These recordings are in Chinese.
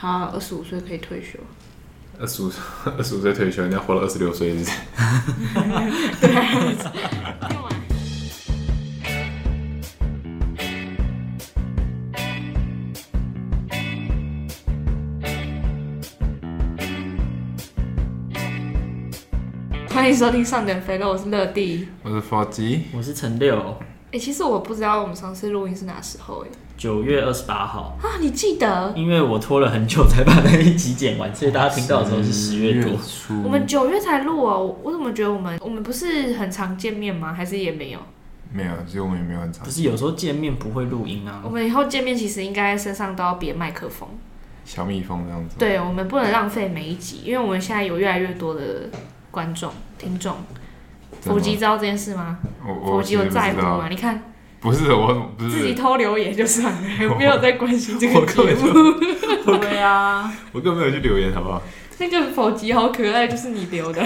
好，二十五岁可以退休。二十五二十五岁退休，人家活了二十六岁？对啊。欢迎收听上点肥肉，我是乐蒂，我是佛吉，我是陈六。哎、欸，其实我不知道我们上次录音是哪时候哎。九月二十八号啊，你记得？因为我拖了很久才把那一集剪完，所以大家听到的时候是十月多。我们九月才录哦，我怎么觉得我们我们不是很常见面吗？还是也没有？没有，其实我们也没有很常。不是有时候见面不会录音啊。我们以后见面其实应该身上都要别麦克风，小蜜蜂这样子。对，我们不能浪费每一集，因为我们现在有越来越多的观众听众。佛吉知道这件事吗？佛吉有在乎吗？你看。不是我，不是自己偷留言就算了，我 没有在关心这个节目。对啊，我根本没有去留言，好不好？那个否极好可爱，就是你留的。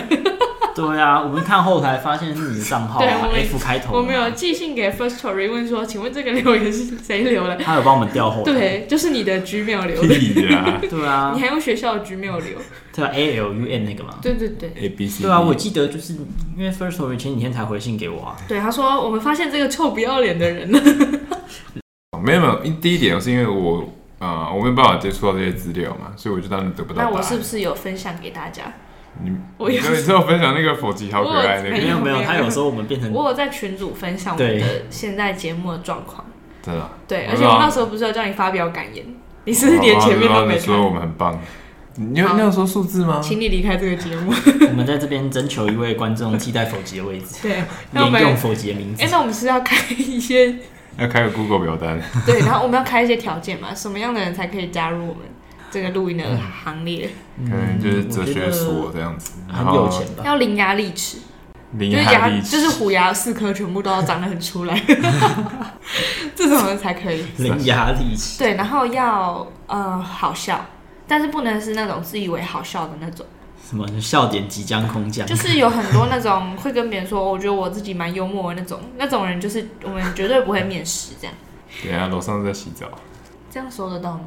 对啊，我们看后台发现是你的账号，对，F 开头。我们有寄信给 First Story 问说，请问这个留言是谁留的？他有帮我们调后台。对，就是你的 Gmail 留的。啊 对啊，你还用学校的 Gmail 留？对啊，A L U N 那个嘛。对对对，A B C。对啊，我记得就是因为 First Story 前几天才回信给我啊。对，他说我们发现这个臭不要脸的人了。没有没有，第一点是因为我呃我没有办法接触到这些资料嘛，所以我就当然得不到。那我是不是有分享给大家？你我有时候分享那个否极好可爱那个，没有没有，他有时候我们变成我有在群组分享我们的现在节目的状况，真的对，而且我那时候不是要叫你发表感言，你是不是连前面都没说我们很棒？你有你有说数字吗？请你离开这个节目。我们在这边征求一位观众替代否极的位置，对，沿用否极的名字。哎，那我们是要开一些 要开个 Google 表单，对，然后我们要开一些条件嘛，什么样的人才可以加入我们？这个录音的行列，可能就是哲学所这样子，很有钱吧？要伶牙俐齿，伶牙俐齿就是虎牙四颗全部都要长得很出来，这种人才可以 伶牙俐齿。对，然后要呃好笑，但是不能是那种自以为好笑的那种。什么笑点即将空降？就是有很多那种会跟别人说，我觉得我自己蛮幽默的那种，那种人就是我们绝对不会面试这样。对啊，楼上在洗澡，这样收得到吗？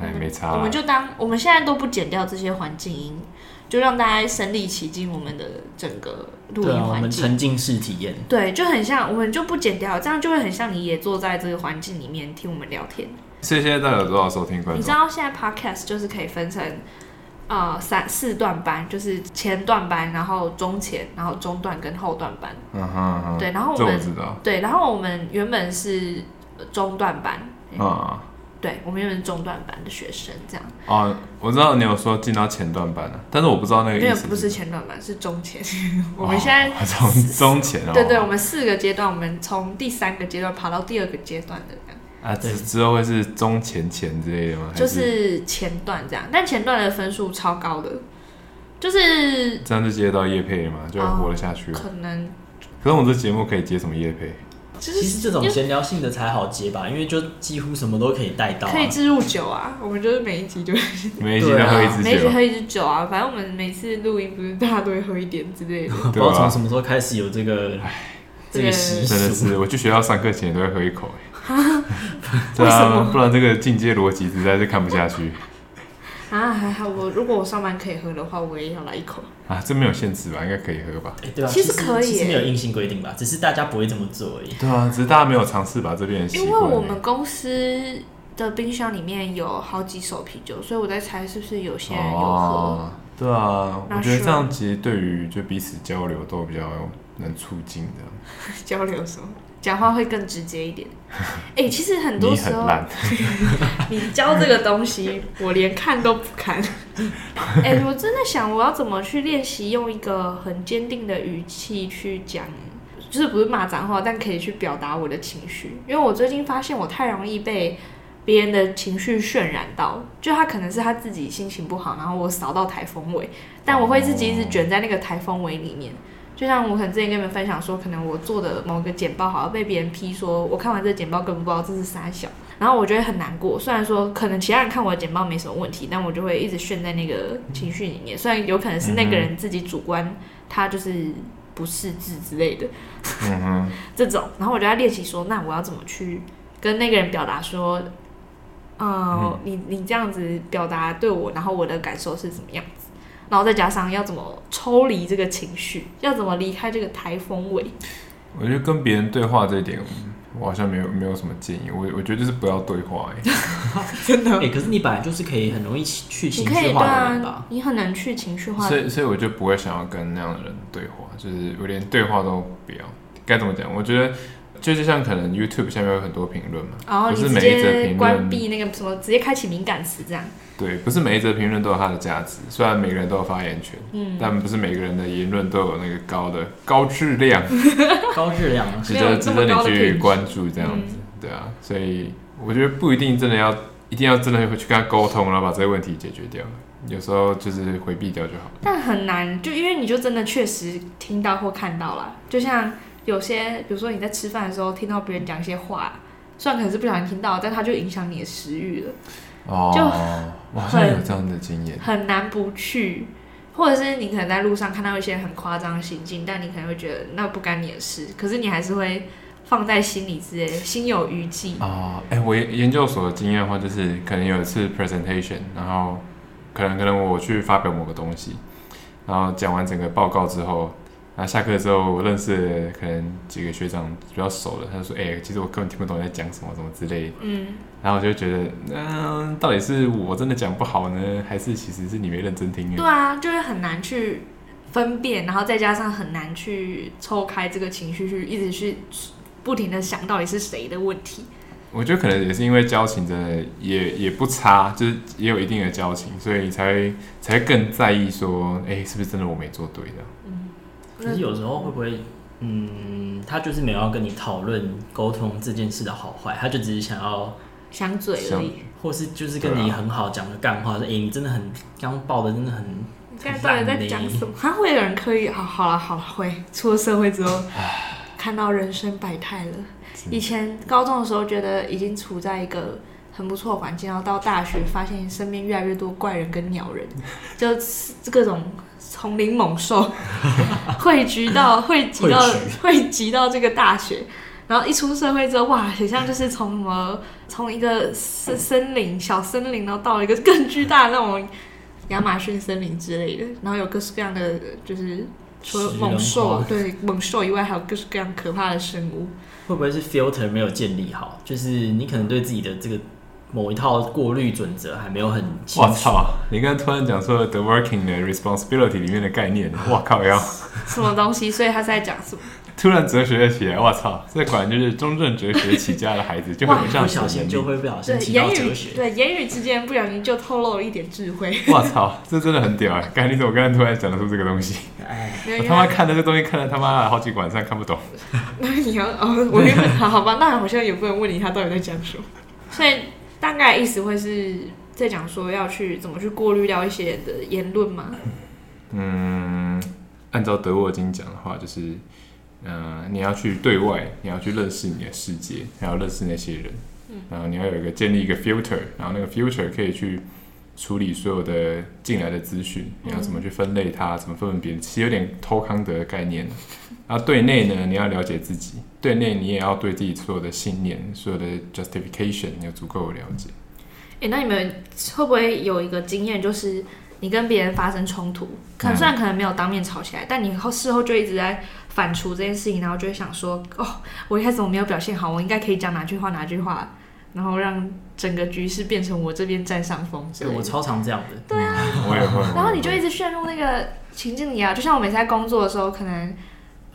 哎，没差。我们就当我们现在都不剪掉这些环境音，就让大家身临其境我们的整个录音环境。我们沉浸式体验。对，就很像，我们就不剪掉，这样就会很像你也坐在这个环境里面听我们聊天。所以现在大家有多少收听观众？你知道现在 Podcast 就是可以分成呃三四段班，就是前段班，然后中前，然后中段跟后段班。嗯哼哼。对，然后我们我知道。对，然后我们原本是中段班。啊。对，我们原本中段班的学生，这样。哦，我知道你有说进到前段班了，但是我不知道那个意思是。没有，不是前段班，是中前。我们现在 从中前哦。对对，我们四个阶段，我们从第三个阶段爬到第二个阶段的这样。啊，之之后会是中前前之类的吗？就是前段这样，但前段的分数超高的，就是这样就接到叶配了嘛，就活得下去了。可能。可是我们这节目可以接什么叶配？其实这种闲聊性的才好接吧，因为就几乎什么都可以带到。可以置入酒啊，我们就是每一集就每一集都喝一支酒，每一集喝一支酒啊。反正我们每次录音不是大家都会喝一点之类的。不知道从什么时候开始有这个这个习俗。真的是，我去学校上课前都会喝一口。对啊，不然这个进阶逻辑实在是看不下去。啊，还好我如果我上班可以喝的话，我也要来一口。啊，这没有限制吧？应该可以喝吧？哎，对啊，其实可以，其实没有硬性规定吧？只是大家不会这么做而已。对啊，只是大家没有尝试把这边。因为我们公司的冰箱里面有好几手啤酒，所以我在猜是不是有些人有喝。对啊，我觉得这样其实对于就彼此交流都比较能促进的。交流什么？讲话会更直接一点。哎、欸，其实很多时候，你，你教这个东西，我连看都不看。哎、欸，我真的想，我要怎么去练习用一个很坚定的语气去讲，就是不是骂脏话，但可以去表达我的情绪。因为我最近发现，我太容易被别人的情绪渲染到，就他可能是他自己心情不好，然后我扫到台风尾，但我会自己一直卷在那个台风尾里面。就像我可能之前跟你们分享说，可能我做的某个简报好像被别人批说，我看完这个简报根本不知道这是三小，然后我觉得很难过。虽然说可能其他人看我的简报没什么问题，但我就会一直陷在那个情绪里面。虽然有可能是那个人自己主观，他就是不识字之类的，嗯，这种，然后我就在练习说，那我要怎么去跟那个人表达说，呃，嗯、你你这样子表达对我，然后我的感受是怎么样子，然后再加上要怎么抽离这个情绪，要怎么离开这个台风尾。我觉得跟别人对话这一点，我好像没有没有什么建议。我我觉得就是不要对话，哎，真的。哎、欸，可是你本来就是可以很容易去情绪化的人吧？你，你很难去情绪化的，所以所以我就不会想要跟那样的人对话，就是我连对话都不要。该怎么讲？我觉得。就是像可能 YouTube 下面有很多评论嘛，然后、哦、不是每一则评论关闭那个什么，直接开启敏感词这样。对，不是每一则评论都有它的价值，虽然每个人都有发言权，嗯，但不是每个人的言论都有那个高的高质量，高质量 值得值得你去关注这样子，嗯、对啊，所以我觉得不一定真的要一定要真的会去跟他沟通，然后把这个问题解决掉，有时候就是回避掉就好。但很难，就因为你就真的确实听到或看到了，就像。有些，比如说你在吃饭的时候听到别人讲一些话，虽然可能是不小心听到，但它就影响你的食欲了。哦，就我好像有这样的经验，很难不去。或者是你可能在路上看到一些很夸张的行径，但你可能会觉得那不干你的事，可是你还是会放在心里之类，心有余悸。哦，哎、欸，我研究所的经验的话，就是可能有一次 presentation，然后可能可能我去发表某个东西，然后讲完整个报告之后。然后下课之后，我认识可能几个学长比较熟了，他就说：“哎、欸，其实我根本听不懂你在讲什么，什么之类的。”嗯，然后我就觉得，嗯、呃，到底是我真的讲不好呢，还是其实是你没认真听？对啊，就是很难去分辨，然后再加上很难去抽开这个情绪，去一直去不停的想到底是谁的问题。我觉得可能也是因为交情真的也也不差，就是也有一定的交情，所以才才更在意说，哎、欸，是不是真的我没做对的？嗯。可是有时候会不会，嗯，他就是没有要跟你讨论沟通这件事的好坏，他就只是想要想嘴而已，或是就是跟你很好讲个干话，说哎、啊欸，你真的很刚抱的真的很，现在到底在讲什么？他 会有人可以好好了，好了会出了社会之后，看到人生百态了。以前高中的时候觉得已经处在一个很不错的环境，然后到大学发现身边越来越多怪人跟鸟人，就各种。丛林猛兽汇聚到汇集到汇集到这个大学，然后一出社会之后，哇，很像就是从什么从一个森森林小森林，然后到了一个更巨大的那种亚马逊森林之类的，然后有各式各样的就是除了猛兽对猛兽以外，还有各式各样可怕的生物。会不会是 filter 没有建立好？就是你可能对自己的这个。某一套过滤准则还没有很清楚。我操！你刚刚突然讲出了 The Working 的 Responsibility 里面的概念，我靠！要什么东西？所以他是在讲什么？突然哲学了起来，我操！这果然就是中正哲学起家的孩子，就会有这样不小心就会不小心提到哲学。对，言语之间不小心就透露了一点智慧。我操！这真的很屌哎！刚才你怎么刚才突然讲得出这个东西？哎，我他妈看那个东西看了他妈好几个晚上看不懂。那你要哦，我原本好好吧，那好像也不能问你他到底在讲什么。所以。大概意思会是在讲说要去怎么去过滤掉一些人的言论吗？嗯，按照德沃金讲的话，就是，嗯、呃，你要去对外，你要去认识你的世界，还要认识那些人，嗯，然后你要有一个建立一个 filter，然后那个 filter 可以去处理所有的进来的资讯，你要怎么去分类它，怎么分辨别人，其实有点偷康德的概念。然后对内呢，你要了解自己；对内你也要对自己所有的信念、所有的 justification 有足够的了解。哎、欸，那你们会不会有一个经验，就是你跟别人发生冲突，可能虽然可能没有当面吵起来，嗯、但你后事后就一直在反刍这件事情，然后就会想说：哦，我一开始我没有表现好，我应该可以讲哪句话哪句话，然后让整个局势变成我这边占上风。对，我超常这样的。对啊，我也会。然后你就一直陷入那个情境里啊，就像我每次在工作的时候，可能。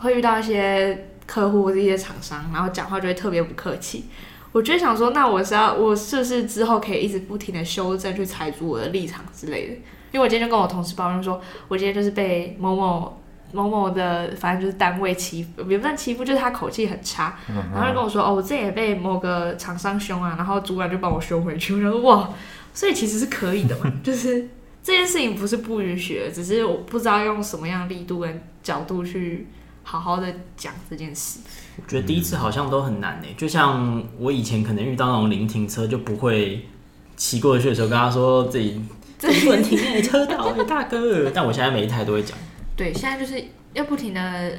会遇到一些客户或者一些厂商，然后讲话就会特别不客气。我就想说，那我是要我是不是之后可以一直不停的修正，去踩足我的立场之类的？因为我今天就跟我同事抱怨说，我今天就是被某某某某的，反正就是单位欺负，也不算欺负，就是他口气很差，然后就跟我说，哦，我这也被某个厂商凶啊，然后主管就帮我修回去。我就说哇，所以其实是可以的嘛，就是 这件事情不是不允许，只是我不知道用什么样的力度跟角度去。好好的讲这件事，我觉得第一次好像都很难呢。就像我以前可能遇到那种临停车就不会骑过去的时候，跟他说自己这里不能停，车道，大哥。但我现在每一台都会讲。对，现在就是要不停的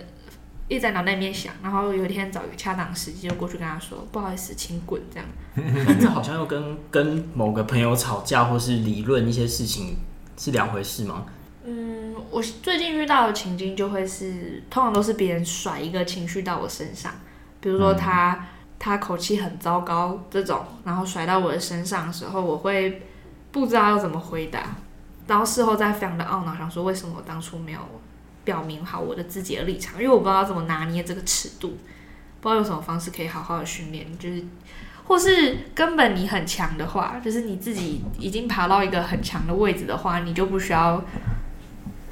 一直在脑袋里面想，然后有一天找一个恰当时机就过去跟他说：“不好意思，请滚。”这样。这好像又跟跟某个朋友吵架或是理论一些事情是两回事吗？嗯，我最近遇到的情境就会是，通常都是别人甩一个情绪到我身上，比如说他、他口气很糟糕这种，然后甩到我的身上的时候，我会不知道要怎么回答，然后事后再非常的懊恼，想说为什么我当初没有。表明好我的自己的立场，因为我不知道怎么拿捏这个尺度，不知道有什么方式可以好好的训练，就是，或是根本你很强的话，就是你自己已经爬到一个很强的位置的话，你就不需要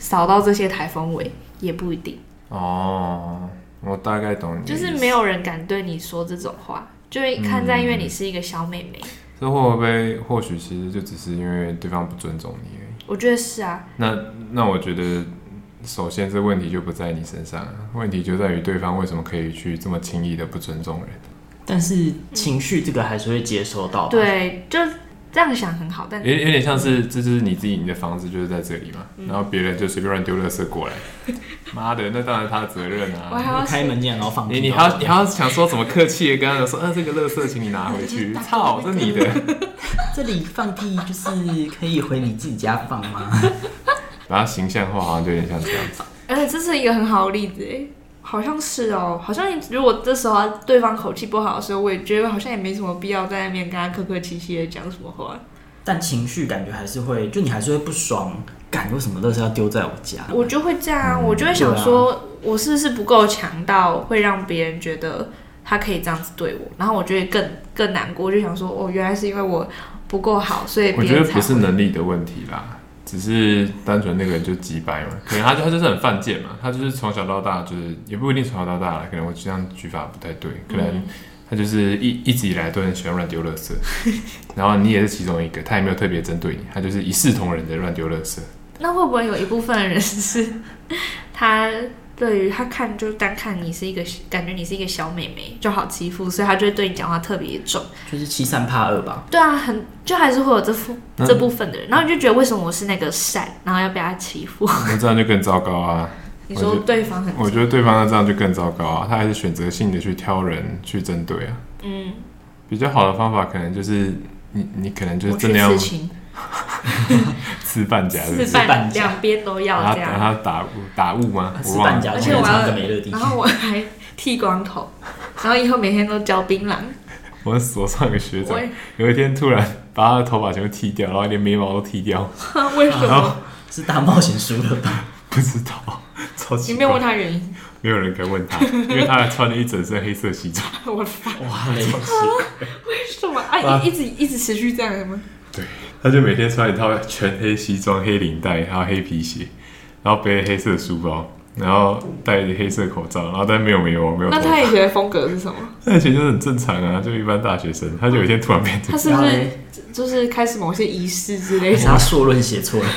扫到这些台风尾，也不一定。哦，我大概懂你。就是没有人敢对你说这种话，就会看在因为你是一个小妹妹。这、嗯、会不会或许其实就只是因为对方不尊重你而已？我觉得是啊。那那我觉得。首先，这问题就不在你身上，问题就在于对方为什么可以去这么轻易的不尊重人。但是情绪这个还是会接收到。对，就这样想很好，但有有点像是这就是你自己，你的房子就是在这里嘛，嗯、然后别人就随便乱丢垃圾过来，妈的，那当然他的责任啊！我还要开门进来然后放。你你还要你还要想说怎么客气的跟他说，呃，这个垃圾请你拿回去，操，这你的。这里放屁就是可以回你自己家放吗？把它形象化，好像就有点像这样子。而且这是一个很好的例子，哎，好像是哦，好像如果这时候对方口气不好的时候，我也觉得好像也没什么必要在那边跟他客客气气的讲什么话。但情绪感觉还是会，就你还是会不爽，感觉为什么都是要丢在我家？我就会这样，嗯、我就会想说，啊、我是不是不够强到会让别人觉得他可以这样子对我？然后我就会更更难过，就想说，哦，原来是因为我不够好，所以别人才。我觉得不是能力的问题啦。只是单纯那个人就机掰嘛，可能他就他就是很犯贱嘛，他就是从小到大就是也不一定从小到大了，可能我这样举法不太对，可能他就是一一直以来都很喜欢乱丢垃圾，然后你也是其中一个，他也没有特别针对你，他就是一视同仁的乱丢垃圾。那会不会有一部分人是他？对于他看，就单看你是一个感觉你是一个小妹妹就好欺负，所以他就会对你讲话特别重，就是欺三怕二吧。对啊，很就还是会有这副、嗯、这部分的人，然后你就觉得为什么我是那个善，然后要被他欺负？那这样就更糟糕啊！你说对方很，我觉得对方这样就更糟糕啊！他还是选择性的去挑人去针对啊。嗯，比较好的方法可能就是你你可能就是真的要。吃半甲，吃半两边都要这样。然后他打打雾吗？吃半夹，而且我要，然后我还剃光头，然后以后每天都嚼槟榔。我所上一个学长，有一天突然把他的头发全部剃掉，然后连眉毛都剃掉。为什么？是大冒险输了吧？不知道，超级。你没有问他原因？没有人敢问他，因为他还穿了一整身黑色西装。我的妈！哇，雷！为什么？啊，一直一直持续这样吗？对。他就每天穿一套全黑西装、黑领带，还有黑皮鞋，然后背黑色书包，然后戴着黑色口罩，然后但没有眉毛，没有。那他以前的风格是什么？他以前就是很正常啊，就一般大学生。他就有一天突然变成。他是不是就是开始某些仪式之类的？他硕论写错了，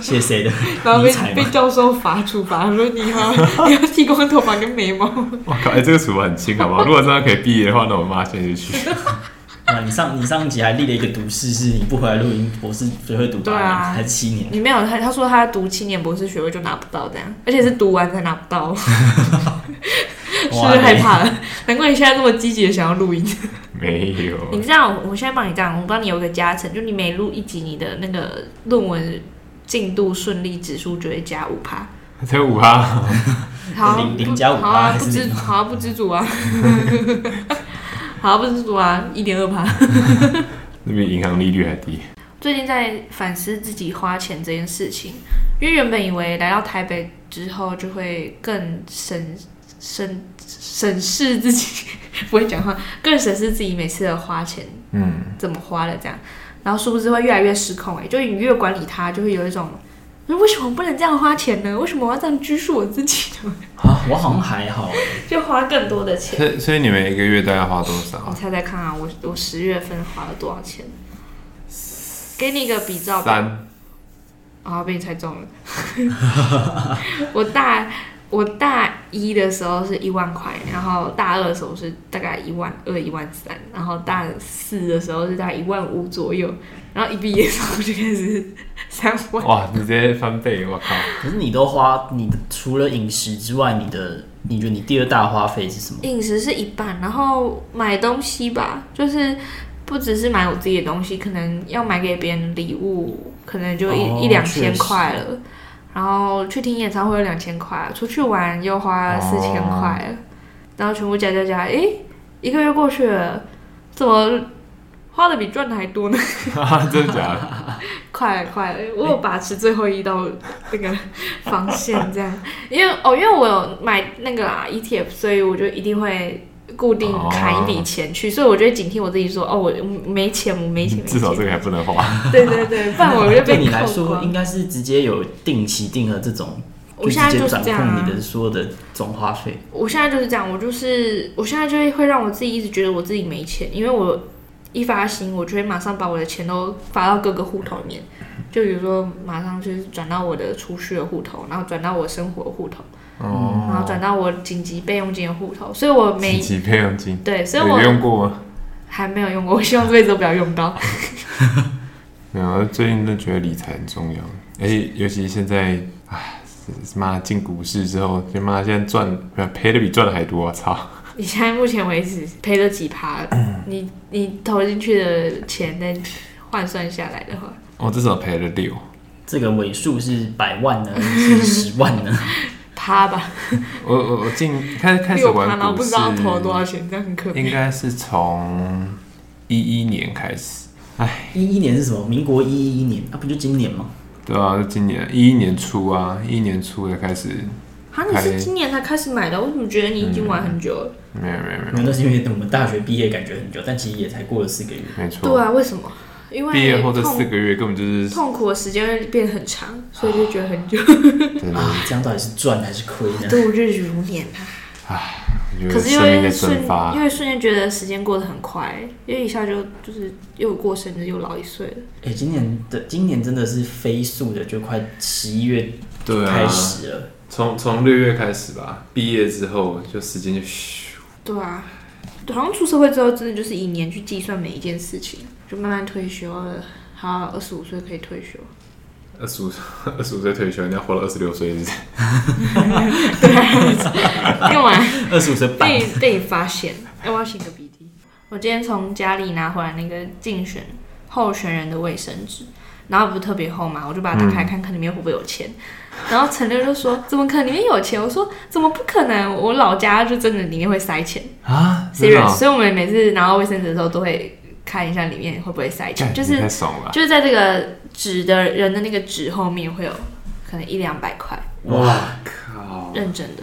写谁的？然后被被教授罚处罚，他说你好，你要剃光头发跟眉毛。我靠，哎，这个处罚很轻，好不好？如果真的可以毕业的话，那我妈现在就去。啊！你上你上一集还立了一个毒誓，是你不回来录音，博士学会读八年、啊、还七年？你没有他，他说他读七年博士学位就拿不到这样，而且是读完才拿不到，是不是害怕了？难怪你现在这么积极的想要录音。没有，你这样，我现在帮你这样，我帮你有个加成，就你每录一集，你的那个论文进度顺利指数就会加五趴，才五趴，好零零加五趴，好 不知好啊不知足啊。好，不是说啊，一点二趴，那边银行利率还低。最近在反思自己花钱这件事情，因为原本以为来到台北之后就会更审审审视自己，不会讲话，更审视自己每次的花钱，嗯，怎么花的这样，然后殊不知会越来越失控，哎，就你越管理它，就会有一种。为什么不能这样花钱呢？为什么我要这样拘束我自己呢？啊，我好像还好，就花更多的钱。所以，所以你们一个月大概花多少？你猜猜看啊，我我十月份花了多少钱？给你一个比照。三。啊，被你猜中了。我大我大一的时候是一万块，然后大二的时候是大概一万二、一万三，然后大四的时候是大概一万五左右，然后一毕业的时候就开始。三万。哇，你直接翻倍，我靠！可是你都花，你除了饮食之外，你的你觉得你第二大花费是什么？饮食是一半，然后买东西吧，就是不只是买我自己的东西，可能要买给别人礼物，可能就一、哦、一两千块了。然后去听演唱会有两千块，出去玩又花四千块然后全部加加加，诶，一个月过去了，怎么花的比赚的还多呢？真的假的？快了快了，我有把持最后一道那个防线，这样，因为哦，因为我有买那个啦 ETF，所以我就一定会。固定砍一笔钱去，oh. 所以我就会警惕我自己说，哦，我没钱，我没钱，没钱，至少这个还不能花。对对对，不然我就被 对你来说应该是直接有定期定额这种，我现在就是这样，掌控你的所有的总花费。我现在就是这样，我就是我现在就会会让我自己一直觉得我自己没钱，因为我一发行，我就会马上把我的钱都发到各个户头里面，就比如说马上就是转到我的储蓄的户头，然后转到我生活的户头。哦，然后转到我紧急备用金的户头，所以我没紧急备用金，对，所以我用过吗？还没有用过，我希望这辈子都不要用到。没有，最近都觉得理财很重要，而且尤其现在，哎，妈进股市之后，就妈现在赚赔的比赚的还多，我操！你现在目前为止赔了几趴？你你投进去的钱，再换算下来的话，我至少赔了六。这个尾数是百万呢，是十 万呢？趴吧，我我我进开开始玩股市，不知道投了多少钱，这样很可怕。应该是从一一年开始，哎，一一年是什么？民国一一年，啊，不就今年吗？对啊，就今年一一年初啊，一一年初才开始。啊，你是今年才开始买的？我怎么觉得你已经玩很久了？没有没有没有，那是因为我们大学毕业感觉很久，但其实也才过了四个月。没错。对啊，为什么？因为毕业后这四个月根本就是痛苦的时间会变很长，所以就觉得很久。对啊，这样到底是赚还是亏呢？度日如年啊！唉，可是因为瞬，因为瞬间觉得时间过得很快，因为一下就就是又过生日又老一岁了。哎、欸，今年的今年真的是飞速的，就快十一月开始了。从从六月开始吧，毕业之后就时间就咻。对啊，好像出社会之后，真的就是以年去计算每一件事情。就慢慢退休了，好，二十五岁可以退休。二十五，二十五岁退休，人家活了二十六岁，用完二十五岁被被发现。哎，我要擤个鼻涕。我今天从家里拿回来那个竞选候选人的卫生纸，然后不是特别厚嘛，我就把它打开看看里面会不会有钱。嗯、然后陈六就说：“怎么可能里面有钱？”我说：“怎么不可能？我老家就真的里面会塞钱啊！Serious，所以我们每次拿到卫生纸的时候都会。”看一下里面会不会塞钱，就是就是在这个纸的人的那个纸后面会有可能一两百块。哇靠！认真的，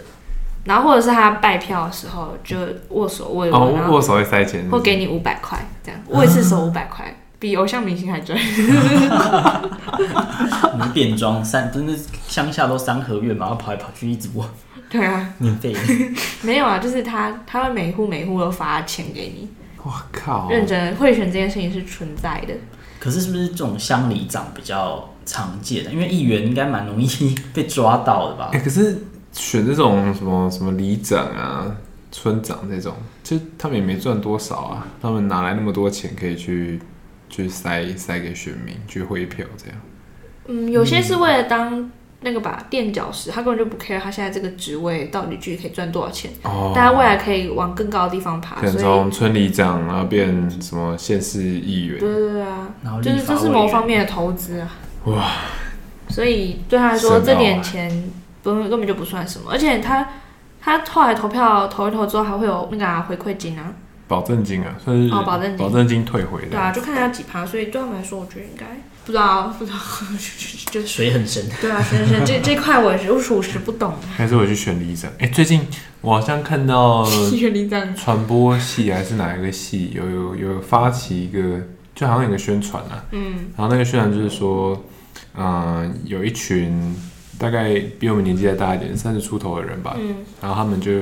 然后或者是他拜票的时候就握手握一握，哦、握手会塞钱是是，或给你五百块这样，握一次手五百块，比偶像明星还赚。我们变装三，真的乡下都三合院嘛，要跑来跑去一直播。对啊，免费的。没有啊，就是他他会每户每户都发钱给你。我靠！认真贿选这件事情是存在的，可是是不是这种乡里长比较常见的？因为议员应该蛮容易被抓到的吧？哎、欸，可是选这种什么什么里长啊、村长这种，其实他们也没赚多少啊，他们哪来那么多钱可以去去塞塞给选民去汇票这样？嗯，有些是为了当。那个吧，垫脚石，他根本就不 care 他现在这个职位到底具体可以赚多少钱，哦，但他未来可以往更高的地方爬，可能从村里长然后变什么县市议员，对对对啊，然后就是这是某方面的投资啊，哇，所以对他来说这点钱不根本就不算什么，而且他他后来投票投一投之后还会有那个、啊、回馈金啊，保证金啊，算是哦保证金保证金退回的，对啊，就看他几趴，所以对他们来说，我觉得应该。不知道，不知道，就水很深。对啊，水很深。这这块我是我属实不懂。还是我去选里长？哎、欸，最近我好像看到 传播系还是哪一个系有有有发起一个，就好像有一个宣传啊。嗯。然后那个宣传就是说，嗯、呃，有一群大概比我们年纪再大一点，三十出头的人吧。嗯。然后他们就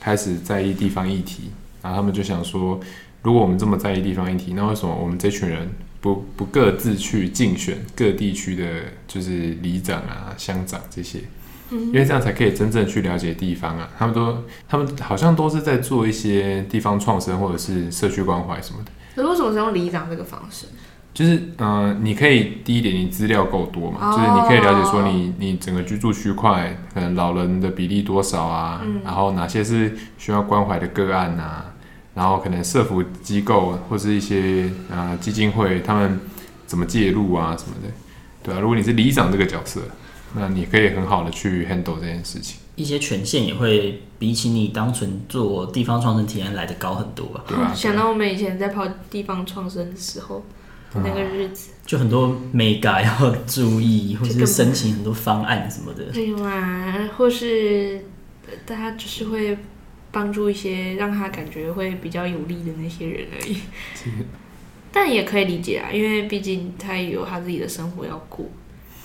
开始在意地方议题，然后他们就想说，如果我们这么在意地方议题，那为什么我们这群人？不不各自去竞选各地区的，就是里长啊、乡长这些，因为这样才可以真正去了解地方啊。他们都，他们好像都是在做一些地方创生或者是社区关怀什么的。可是为什么是用里长这个方式？就是嗯、呃，你可以第一点，你资料够多嘛，哦、就是你可以了解说你你整个居住区块可能老人的比例多少啊，嗯、然后哪些是需要关怀的个案啊，然后可能社服机构或是一些啊、呃、基金会他们怎么介入啊什么的，对啊，如果你是里长这个角色，那你可以很好的去 handle 这件事情。一些权限也会比起你单纯做地方创生提案来的高很多吧？对啊，想到我们以前在跑地方创生的时候。那个日子就很多眉角要注意，或者是申请很多方案什么的。对嘛，或是大家就是会帮助一些让他感觉会比较有利的那些人而已。但也可以理解啊，因为毕竟他也有他自己的生活要过，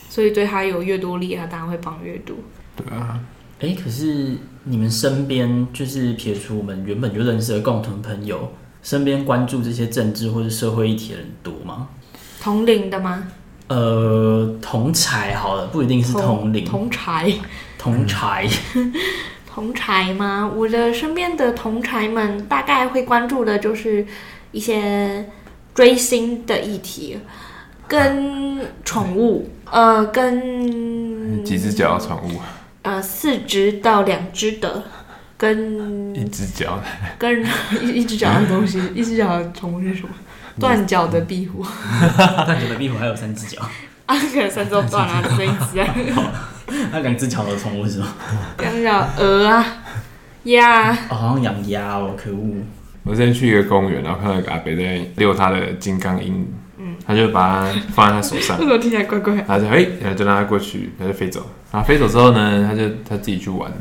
所以对他有越多利，他当然会帮越多。对啊，哎、欸，可是你们身边就是撇除我们原本就认识的共同朋友。身边关注这些政治或者社会议题的人多吗？同龄的吗？呃，同才好了，不一定是同龄。同才，同侪，同柴吗？我的身边的同柴们大概会关注的就是一些追星的议题，跟宠物，呃，跟几只脚的宠物？呃，四只到两只的。跟一只脚，跟 一一只脚的东西，一只脚的宠物是什么？断脚的壁虎。断脚的壁虎 还有三只脚。啊，可能三只断了，剩一只啊。那两只脚的宠物是什么？两只脚鹅啊，鸭。哦，好像养鸭哦，可恶。我之前去一个公园，然后看到一个阿伯在遛他的金刚鹦鹉，嗯，他就把它放在他手上。为什么听起来怪怪？他就哎，然后就让它过去，他就飞走。然后飞走之后呢，他就他自己去玩。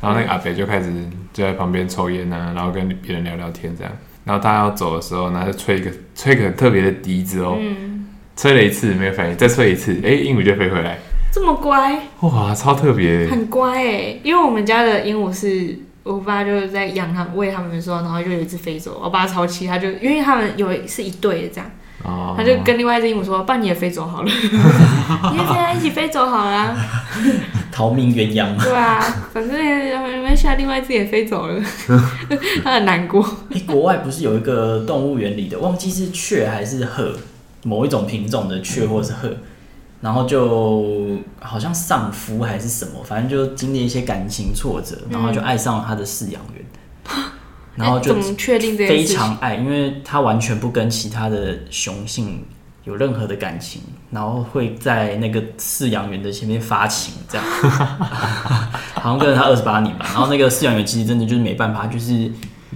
然后那个阿北就开始就在旁边抽烟啊，然后跟别人聊聊天这样。然后他要走的时候，然后就吹一个吹一个很特别的笛子哦，嗯、吹了一次没有反应，再吹一次，哎，鹦鹉就飞回来。这么乖？哇，超特别。很乖哎，因为我们家的鹦鹉是我爸就是在养它喂它们的时候，然后就有一只飞走，我爸超气，他就因为他们有是一对的这样。哦、他就跟另外一只鹦鹉说：“爸，你也飞走好了，你也跟他一起飞走好了。”逃命鸳鸯。对啊，反正没关系，另外一只也飞走了，他很难过。哎、欸，国外不是有一个动物园里的，忘记是雀还是鹤，某一种品种的雀或是鹤，然后就好像丧夫还是什么，反正就经历一些感情挫折，然后就爱上了他的饲养员。嗯 然后就确定非常爱，因为他完全不跟其他的雄性有任何的感情，然后会在那个饲养员的前面发情，这样，好像跟了他二十八年吧。然后那个饲养员其实真的就是没办法，就是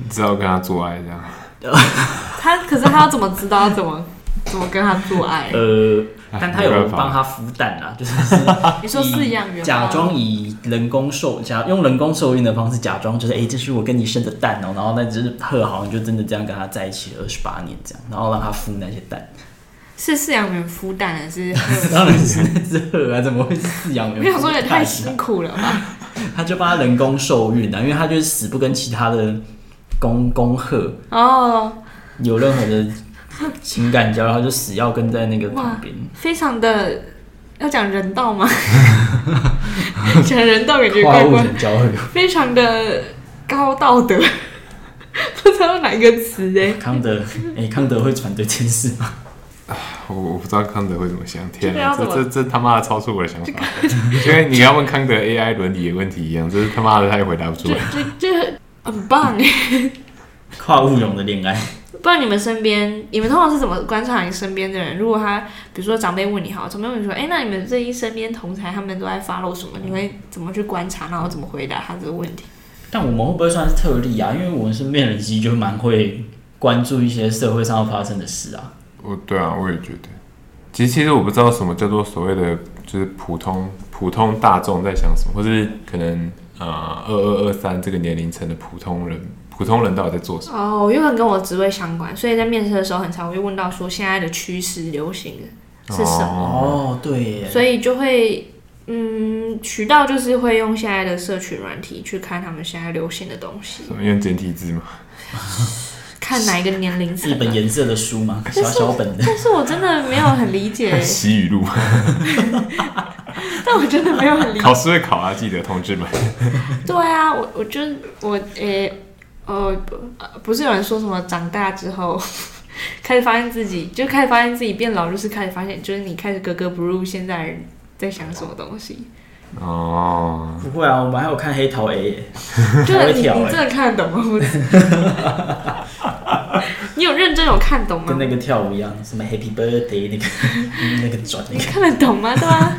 知道跟他做爱这样。他可是他要怎么知道怎么怎么跟他做爱？呃。但他有帮他孵蛋啊，就是 你说饲养员假装以人工受假用人工受孕的方式假装，就是哎、欸，这是我跟你生的蛋哦、喔，然后那只鹤好像就真的这样跟他在一起了二十八年这样，然后让他孵那些蛋。是饲养员孵蛋还是？当然是那只鹤啊，怎么会是饲养员？我想说也太辛苦了吧？他就帮他人工受孕啊，因为他就是死不跟其他的公公鹤哦有任何的。情感交流，他就死要跟在那个旁边，非常的要讲人道吗？讲人道感觉怪怪，非常的高道德，不知道哪一个词哎。康德，哎、欸，康德会传对这件事吗？我我不知道康德会怎么想。天啊，这这这他妈的超出我的想法，因为你要问康德 AI 伦理的问题一样，这是他妈的他也回答不出来。这这很棒哎，跨物种的恋爱。不知道你们身边，你们通常是怎么观察你身边的人？如果他，比如说长辈问你好，长辈问你说，哎、欸，那你们这一身边同才他们都在 follow 什么？你会怎么去观察，然后怎么回答他这个问题？但我们会不会算是特例啊？因为我们身边人其实就蛮会关注一些社会上要发生的事啊。哦，对啊，我也觉得。其实，其实我不知道什么叫做所谓的，就是普通普通大众在想什么，或是可能呃二二二三这个年龄层的普通人。普通人到底在做什么？哦，有可能跟我职位相关，所以在面试的时候很常会问到说现在的趋势、流行是什么？哦，对，所以就会嗯，渠道就是会用现在的社群软体去看他们现在流行的东西。什么用简体字吗？看哪一个年龄层？一本颜色的书吗？小小本的。但是我真的没有很理解。习语录。但我真的没有很理解。考试会考啊，记得同志们。对啊，我我就我诶。欸哦，不，不是有人说什么长大之后 开始发现自己，就开始发现自己变老，就是开始发现，就是你开始格格不入现在人在想什么东西。哦，不会啊，我们还有看黑桃 A，就是 你你真的看得懂吗？你有认真有看懂吗？跟那个跳舞一样，什么 Happy Birthday 那个那个转，你看得懂吗？对吧？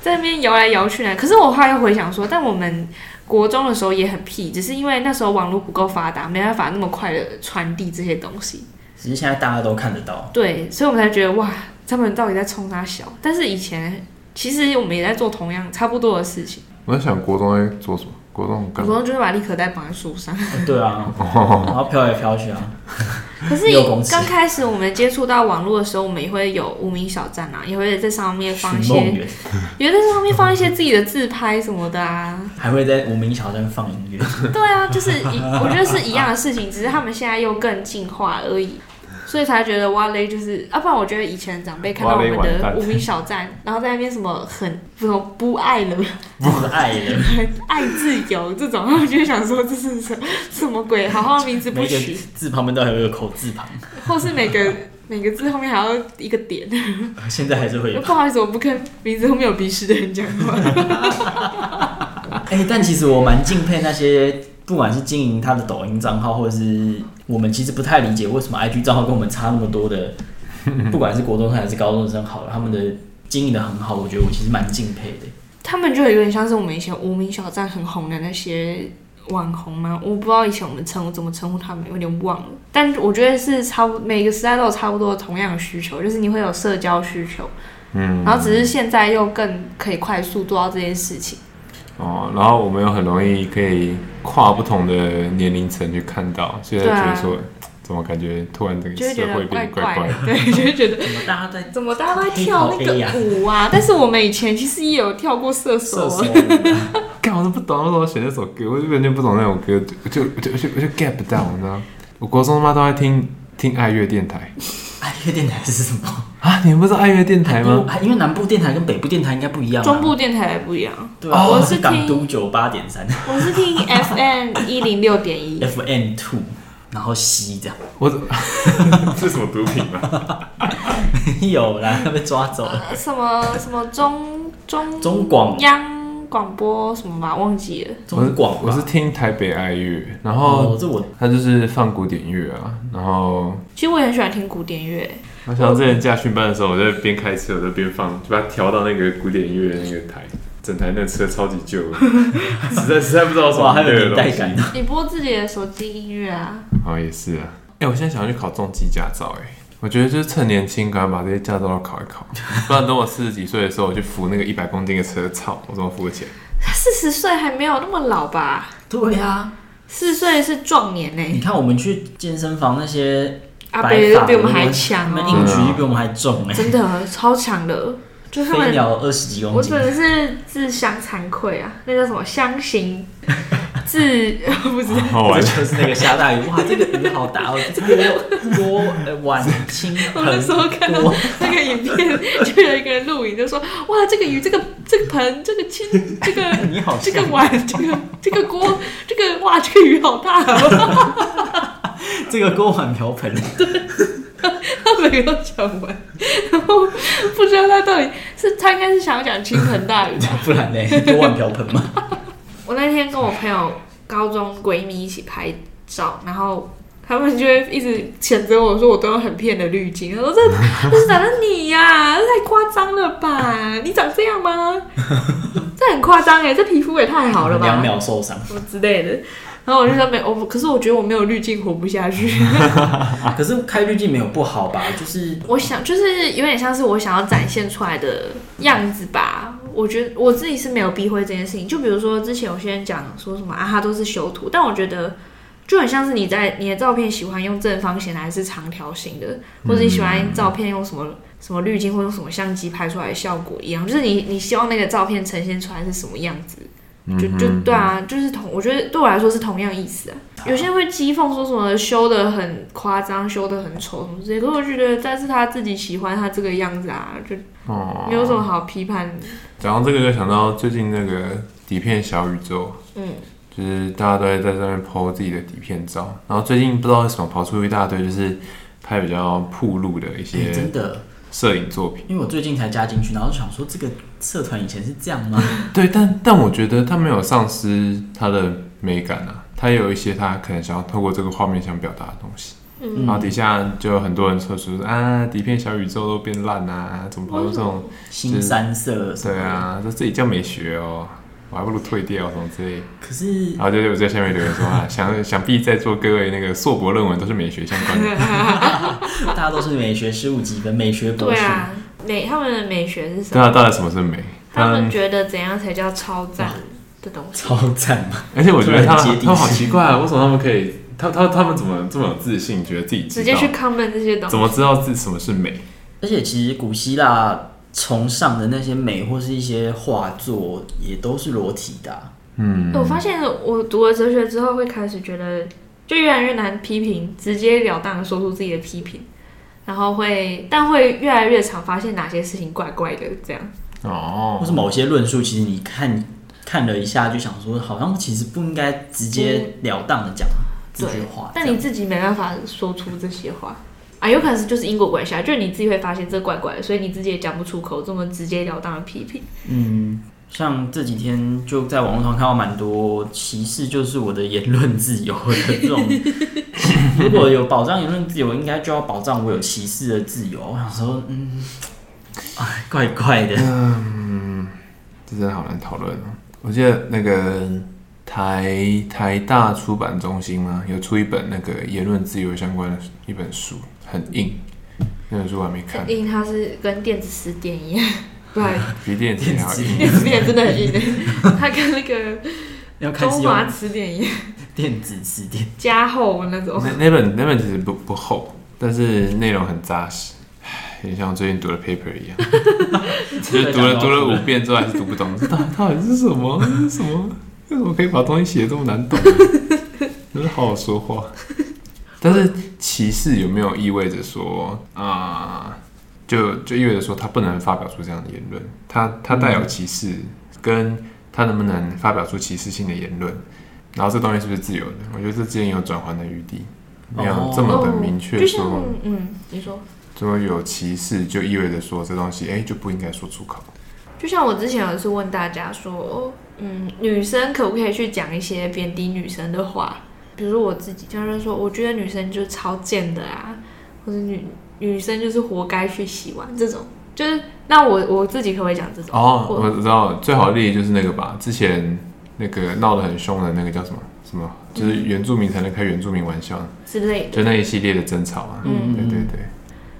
在那边摇来摇去呢。可是我后来又回想说，但我们国中的时候也很屁，只是因为那时候网络不够发达，没办法那么快的传递这些东西。只是现在大家都看得到。对，所以我们才觉得哇，他们到底在冲啥小？但是以前其实我们也在做同样差不多的事情。我在想国中在做什么？国中干嘛？国中就是把立可带绑在树上。对啊，然后飘来飘去啊。可是刚开始我们接触到网络的时候，我们也会有无名小站啊，也会在上面放一些，也会在上面放一些自己的自拍什么的啊。还会在无名小站放音乐。对啊，就是一，我觉得是一样的事情，只是他们现在又更进化而已。所以才觉得哇嘞，就是啊，不然我觉得以前长辈看到我们的无名小站，然后在那边什么很什么不爱了，不爱了，爱自由这种，他们就会想说这是什什么鬼？好好的名字不取，字旁边都还有一个口字旁，或是每个每个字后面还要一个点。现在还是会有。不好意思，我不跟名字后面有鼻屎的人讲话。哎、欸，但其实我蛮敬佩那些。不管是经营他的抖音账号，或者是我们其实不太理解为什么 IG 账号跟我们差那么多的，不管是国中生还是高中生，好了，他们的经营的很好，我觉得我其实蛮敬佩的。他们就有点像是我们以前无名小站很红的那些网红吗？我不知道以前我们称呼怎么称呼他们，有点忘了。但我觉得是差不每个时代都有差不多同样的需求，就是你会有社交需求，嗯，然后只是现在又更可以快速做到这件事情。哦，然后我们又很容易可以跨不同的年龄层去看到，所以觉得说，啊、怎么感觉突然这个社会变怪怪的？对，就会觉得怎么大家在怎么大家都在跳那个舞啊？但是我们以前其实也有跳过射手。干我都不懂，为什么选那首歌？我就完全不懂那首歌，就就就我就 get 不到，你知道？我国中他妈都在听听爱乐电台。爱乐电台是什么？啊，你们不知道爱乐电台吗？因为南部电台跟北部电台应该不一样，啊，中部电台也不一样。对，啊，我是港都九八点三，我是听 FM 一零六点一，FM two，然后 C 这样。我 这是什么毒品吗？没有啦，被抓走了。什么什么中中中广央？广播什么吧，忘记了。我是广，我是听台北爱乐，然后这我他就是放古典乐啊，然后其实我也很喜欢听古典乐。我想到之前驾训班的时候，我在边开车我在边放，就把它调到那个古典乐那个台，整台那车超级旧，实在实在不知道什么还有年代感。你播自己的手机音乐啊？哦，也是啊。哎、欸，我现在想要去考重机驾照，哎。我觉得就是趁年轻，赶快把这些驾照都考一考，不然等我四十几岁的时候，我去扶那个一百公斤的车，操，我怎么扶得起来？四十岁还没有那么老吧？对、啊，四十岁是壮年呢。你看我们去健身房那些阿伯都比我们还强他们，硬举比我们还重哎，真的超强的。就他们鸟二十几公斤，我真的是自相惭愧啊！那叫什么相形自 不知道，这就是那个下大雨，哇，这个雨好大哦，这个锅呃碗轻盆我那时候看到那个影片，就有一个人录影，就说哇，这个鱼，这个这个盆，这个轻，这个 你好，这个碗，这个这个锅，这个哇，这个鱼好大哦，这个锅碗瓢盆。对他每个都讲完，然后不知道他到底是他应该是想要讲倾盆大雨，不然呢？多碗瓢盆吗？我那天跟我朋友高中闺蜜一起拍照，然后他们就会一直谴责我说我都用很骗的滤镜，我说这 这是长得你呀、啊，这太夸张了吧？你长这样吗？这很夸张哎，这皮肤也太好了吧？两秒受伤，什么之类的。然后我就说没，我可是我觉得我没有滤镜活不下去。可是开滤镜没有不好吧？就是我想，就是有点像是我想要展现出来的样子吧。我觉得我自己是没有避讳这件事情。就比如说之前有些人讲说什么啊，他都是修图，但我觉得就很像是你在你的照片喜欢用正方形的还是长条形的，或者你喜欢照片用什么什么滤镜或者用什么相机拍出来的效果一样，就是你你希望那个照片呈现出来是什么样子。就就对啊，就是同我觉得对我来说是同样意思啊。有些人会讥讽说什么修得很夸张，修得很丑什么之类，可是我觉得但是他自己喜欢他这个样子啊，就没有什么好批判的。讲到这个就想到最近那个底片小宇宙，嗯，就是大家都在在上面 po 自己的底片照，然后最近不知道为什么跑出一大堆就是。拍比较铺路的一些真的摄影作品。因为我最近才加进去，然后想说这个社团以前是这样吗？对，但但我觉得他没有丧失他的美感啊，他有一些他可能想要透过这个画面想表达的东西。嗯，然后底下就有很多人说说啊，底片小宇宙都变烂啊，怎么跑出这种新三色？对啊，这这也叫美学哦，我还不如退掉什么之类。可是，然后就有在下面留言说啊，想 想必在座各位那个硕博论文都是美学相关的，大家都是美学十五级分，美学博士。对啊，美他们的美学是什么？对啊，到底什么是美？他们觉得怎样才叫超赞的东西？超赞嘛！而且我觉得他 们他们好奇怪啊，为什么他们可以？他他他们怎么这么有自信，觉得自己直接去 comment 这些东西？怎么知道自己什么是美？而且其实古希腊崇尚的那些美，或是一些画作，也都是裸体的啊。嗯，我发现我读了哲学之后，会开始觉得就越来越难批评，直截了当的说出自己的批评，然后会，但会越来越常发现哪些事情怪怪的这样。哦，或是某些论述，其实你看看了一下，就想说，好像其实不应该直截了当的讲。这句话，但你自己没办法说出这些话啊，有可能是就是因果关系啊，就是你自己会发现这怪怪的，所以你自己也讲不出口这么直截了当的批评。嗯，像这几天就在网络上看到蛮多歧视，就是我的言论自由的这种。如果有保障言论自由，应该就要保障我有歧视的自由。我想说，嗯，哎，怪怪的。嗯，这真的好难讨论哦。我记得那个。台台大出版中心嘛？有出一本那个言论自由相关的一本书，很硬。那本书我还没看。硬，它是跟电子词典一样，对，比电子词典还硬。电子词典真的很硬，它跟那个中华词典一样。电子词典加厚那种。那那本那本其实不不厚，但是内容很扎实，有点像我最近读的 paper 一样，就是读了读了五遍之后还是读不懂，它到底是什么？是什么？为什么可以把东西写得这么难懂？真是好好说话。但是歧视有没有意味着说啊、呃，就就意味着说他不能发表出这样的言论？他他带有歧视，跟他能不能发表出歧视性的言论？然后这东西是不是自由的？我觉得这之间有转换的余地，没有这么的明确说。嗯，你说，说有歧视就意味着说这东西哎、欸、就不应该说出口。就像我之前有一次问大家说。嗯，女生可不可以去讲一些贬低女生的话？比如说我自己，就是说，我觉得女生就是超贱的啊，或者女女生就是活该去洗碗这种，就是那我我自己可不可以讲这种？哦，我知道，最好的例子就是那个吧，之前那个闹得很凶的那个叫什么？什么，就是原住民才能开原住民玩笑。之类的，就那一系列的争吵啊。嗯，对对对，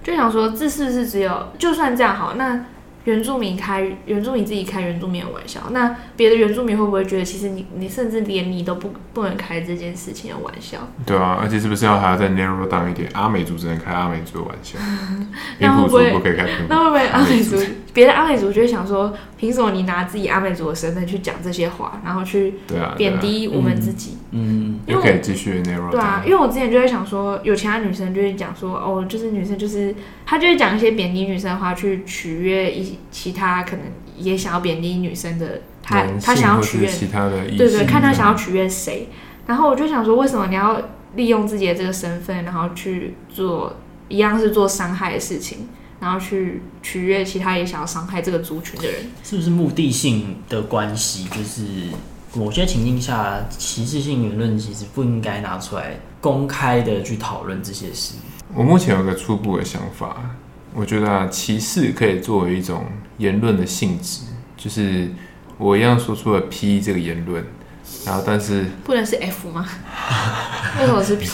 就想说这是不是只有，就算这样好那。原住民开原住民自己开原住民的玩笑，那别的原住民会不会觉得，其实你你甚至连你都不不能开这件事情的玩笑？对啊，而且是不是要还要再 narrow down 一点？阿美族只能开阿美族的玩笑，平埔族不可以开平埔。那会不会阿美族别的阿美族就会想说，凭什么你拿自己阿美族的身份去讲这些话，然后去贬低我们自己？嗯，因为可以继续 narrow。对啊，因为我之前就会想说，有其他女生就会讲说，哦，就是女生就是她就会讲一些贬低女生的话去取悦一。其他可能也想要贬低女生的，他他想要取悦其他的，对对，看他想要取悦谁。然后我就想说，为什么你要利用自己的这个身份，然后去做一样是做伤害的事情，然后去取悦其他也想要伤害这个族群的人？是不是目的性的关系？就是某些情境下，歧视性言论其实不应该拿出来公开的去讨论这些事。我目前有个初步的想法。我觉得啊，歧视可以作为一种言论的性质，就是我一样说出了 P 这个言论，然后但是不能是 F 吗？为什么是 P？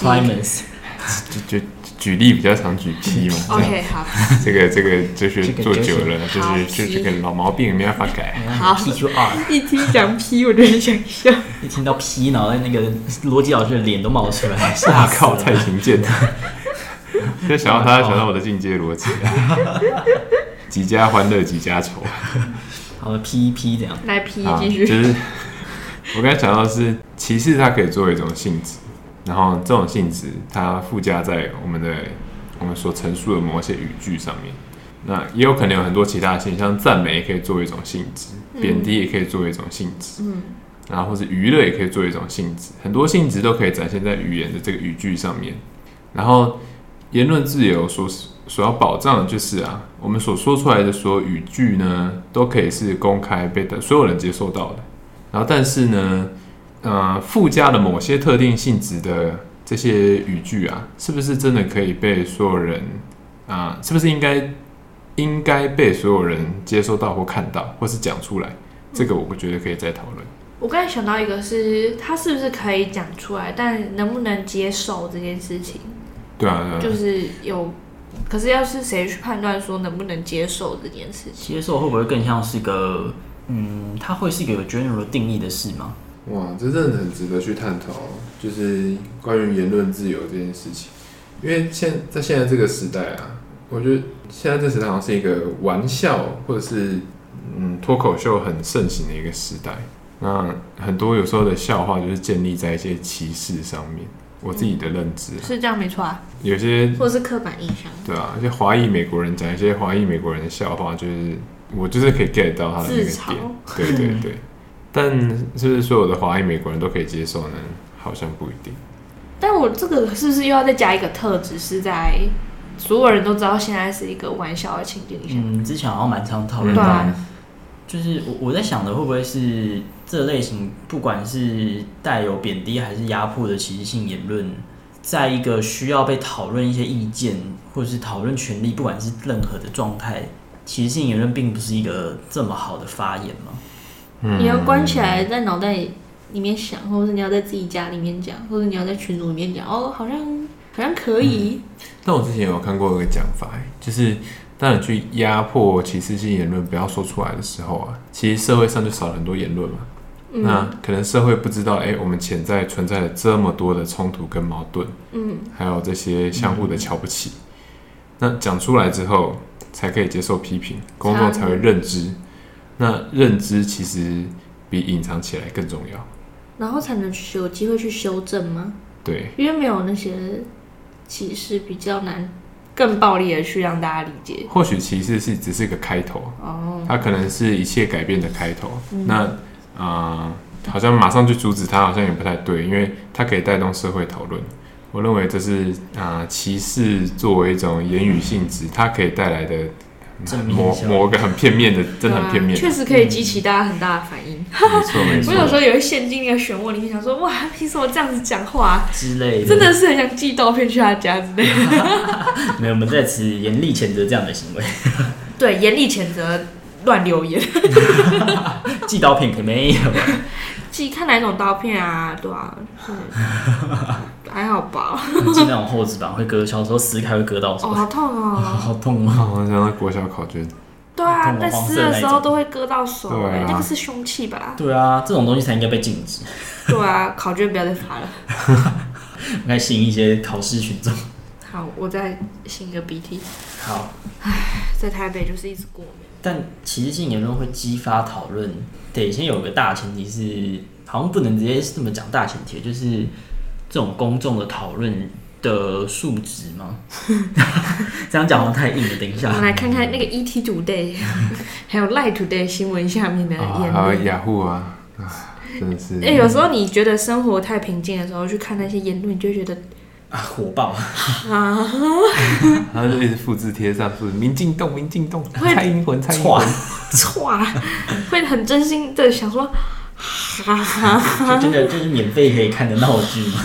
就就举例比较常举 P 嘛。OK，好。这个这个就是做久了，就是就这个老毛病没办法改。好，P Q R。一听讲 P，我就很想笑。一听到 P，脑袋那个逻辑老师的脸都冒出来。哇靠，太勤俭了。就想到他，想到我的进阶逻辑，几家欢乐几家愁。好的，P 一 P 这样来 P 继续。就是我刚才讲到的是歧视，它可以作为一种性质，然后这种性质它附加在我们的我们所陈述的某些语句上面。那也有可能有很多其他性，像赞美也可以作为一种性质，贬低也可以作为一种性质，嗯，然后或者娱乐也可以作为一种性质，很多性质都可以展现在语言的这个语句上面，然后。言论自由所所要保障的就是啊，我们所说出来的所有语句呢，都可以是公开被的所有人接受到的。然后，但是呢，呃，附加了某些特定性质的这些语句啊，是不是真的可以被所有人啊、是不是应该应该被所有人接收到或看到，或是讲出来？这个我不觉得可以再讨论。我刚才想到一个是，是他是不是可以讲出来，但能不能接受这件事情？对啊，对啊，就是有。可是要是谁去判断说能不能接受这件事情？接受会不会更像是一个，嗯，它会是一个有 general 定义的事吗？哇，这真的很值得去探讨，就是关于言论自由这件事情。因为现在现在这个时代啊，我觉得现在这时代好像是一个玩笑或者是嗯脱口秀很盛行的一个时代。那很多有时候的笑话就是建立在一些歧视上面。我自己的认知、啊嗯、是这样，没错啊。有些或是刻板印象，对啊，一些华裔美国人讲一些华裔美国人的笑话，就是我就是可以 get 到他的那个点，对对对。但是不是所有的华裔美国人都可以接受呢？好像不一定。但我这个是不是又要再加一个特质，是在所有人都知道现在是一个玩笑的情境下？嗯，之前好像蛮常讨论到，就是我我在想的会不会是。这类型不管是带有贬低还是压迫的歧视性言论，在一个需要被讨论一些意见或者是讨论权利，不管是任何的状态，歧视性言论并不是一个这么好的发言嘛。嗯，你要关起来在脑袋里面想，或者是你要在自己家里面讲，或者你要在群组里面讲，哦，好像好像可以。嗯，但我之前有看过一个讲法，就是。当你去压迫歧视性言论不要说出来的时候啊，其实社会上就少了很多言论嘛。嗯、那可能社会不知道，哎、欸，我们潜在存在了这么多的冲突跟矛盾，嗯，还有这些相互的瞧不起。嗯、那讲出来之后，才可以接受批评，公众才会认知。那认知其实比隐藏起来更重要。然后才能去有机会去修正吗？对，因为没有那些歧视比较难。更暴力的去让大家理解，或许歧视是只是一个开头，哦，它可能是一切改变的开头。嗯、那啊、呃，好像马上去阻止他，好像也不太对，因为他可以带动社会讨论。我认为这是啊、呃，歧视作为一种言语性质，它可以带来的。某某个很片面的，真的很片面，确、啊、实可以激起大家很大的反应。没错没错。我有时候也会陷进那个漩涡里面，想说哇，凭什么这样子讲话之类的，真的是很想寄刀片去他家之类的。没有，我们在此严厉谴责这样的行为。对，严厉谴责乱留言。寄刀片可没有。寄看哪种刀片啊？对啊，还好吧。寄那种厚纸板会割，小时候撕开会割到手。哦，好痛哦！好痛啊！我想到国小考卷。对啊，在撕的时候都会割到手，哎，那个是凶器吧？对啊，这种东西才应该被禁止。对啊，考卷不要再发了。我该吸引一些考试群众。好，我再擤个鼻涕。好。唉，在台北就是一直过敏。但歧视性言论会激发讨论，得先有个大前提是，好像不能直接这么讲大前提，就是这种公众的讨论的素质吗？这样讲好像太硬了。等一下，我们来看看那个 ET Today，还有 Line Today 新闻下面的言论。还有雅虎啊，真的是。哎、欸，有时候你觉得生活太平静的时候，去看那些言论，你就觉得。啊，火爆啊！然后就一直复制贴上，是民进党，民进党，蔡英文，蔡英文，唰，会很真心的想说，哈哈，就真的就是免费可以看的闹剧嘛。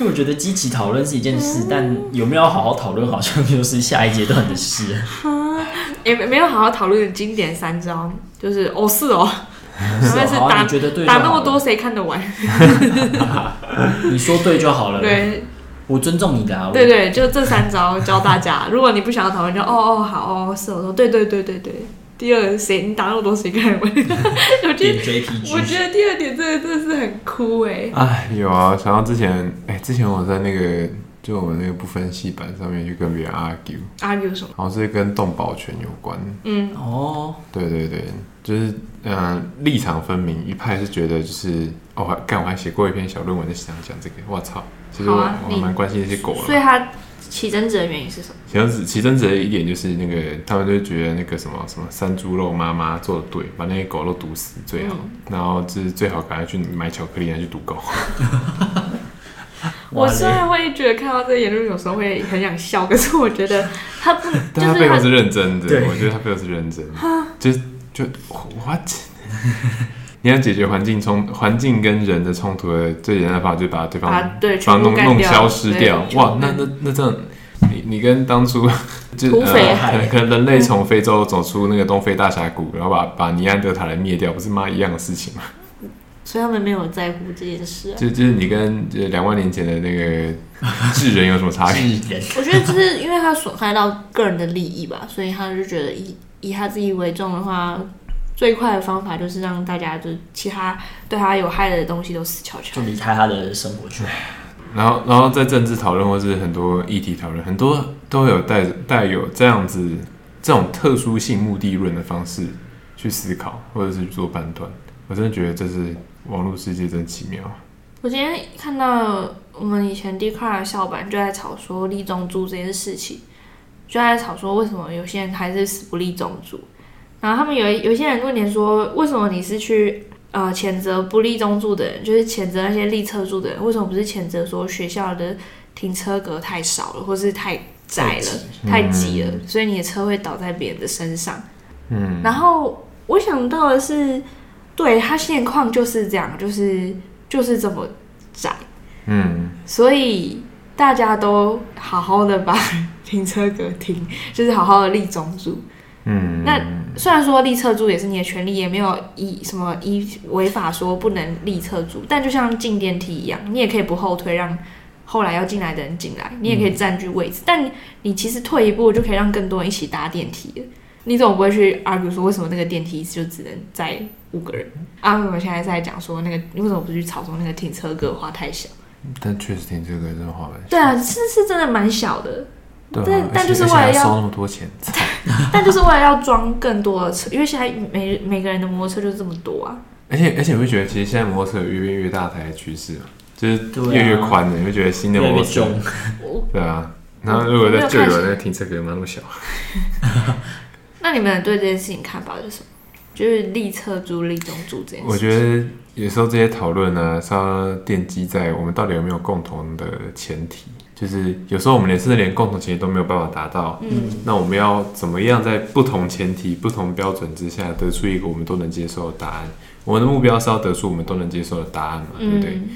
因为我觉得积极讨论是一件事，但有没有好好讨论，好像就是下一阶段的事。也没有好好讨论的经典三招，就是哦是哦。但是打觉得对打那么多，谁看得完？你说对就好了。对，我尊重你的啊。对对，就这三招教大家。如果你不想要讨论，就哦哦好哦是我说对对对对对。第二，谁你打那么多，谁看得完？我觉得我觉得第二点真的真的是很酷哎。哎，有啊，想到之前哎，之前我在那个就我们那个不分系版上面去跟别人 argue，argue 什么？好像是跟动保权有关。嗯哦，对对对。就是嗯、呃，立场分明，一派是觉得就是哦，干我还写过一篇小论文在想讲这个，我操，其实我、啊、我蛮关心那些狗了。所以它起争执的原因是什么？起争执起争执的一点就是那个他们就觉得那个什么什么山猪肉妈妈做的对，把那些狗都毒死最好，嗯、然后就是最好赶快去买巧克力来去毒狗。我虽然会觉得看到这个言论有时候会很想笑，可是我觉得他不，但他背后是认真的。我觉得他背后是认真的，就就 what？你要解决环境冲环境跟人的冲突的最简单的方法，就是把对方把对弄弄消失掉。哇，那那那这样，你你跟当初 就土匪海，可能人类从非洲走出那个东非大峡谷，然后把把尼安德塔人灭掉，不是妈一样的事情吗？所以他们没有在乎这件事，啊。就就是你跟就两万年前的那个智人有什么差别？我觉得就是因为他损害到个人的利益吧，所以他就觉得以以他自己为重的话。最快的方法就是让大家就其他对他有害的东西都死翘翘，就离开他的生活圈。然后，然后在政治讨论或是很多议题讨论，很多都有带带有这样子这种特殊性目的论的方式去思考，或者是做判断。我真的觉得这是网络世界真奇妙。我今天看到我们以前 Dcard 的校版就在吵说立中柱这件事情，就在吵说为什么有些人还是死不立中柱。然后他们有有些人问你说，为什么你是去呃谴责不立中柱的人，就是谴责那些立侧柱的人，为什么不是谴责说学校的停车格太少了，或是太窄了、太挤了，嗯、所以你的车会倒在别人的身上？嗯。然后我想到的是，对，它现况就是这样，就是就是这么窄。嗯。所以大家都好好的把 停车格停，就是好好的立中柱。嗯，那虽然说立侧柱也是你的权利，也没有依什么依违法说不能立侧柱，但就像进电梯一样，你也可以不后退，让后来要进来的人进来，你也可以占据位置，嗯、但你其实退一步就可以让更多人一起搭电梯了。你怎么不会去 argue 说为什么那个电梯就只能载五个人？啊，我们现在在讲说那个你为什么不去吵说那个停车格画太小？但确实停车格真的画蛮小。对啊，是是真的蛮小的。对，但但就是为了要收那么多钱，但就是为了要装更多的车，因为现在每每个人的摩托车就是这么多啊。而且而且，你会觉得其实现在摩托车有越变越大台的趋势嘛，就是越越宽的，你会觉得新的摩托车，对啊。然后如果在旧有的那个停车格蛮那么小。那你们对这件事情看法是什么？就是立侧柱、立中柱这件事。我觉得有时候这些讨论呢，是要奠基在我们到底有没有共同的前提。就是有时候我们连甚至连共同前提都没有办法达到，嗯，那我们要怎么样在不同前提、不同标准之下得出一个我们都能接受的答案？我们的目标是要得出我们都能接受的答案嘛，对不对？嗯，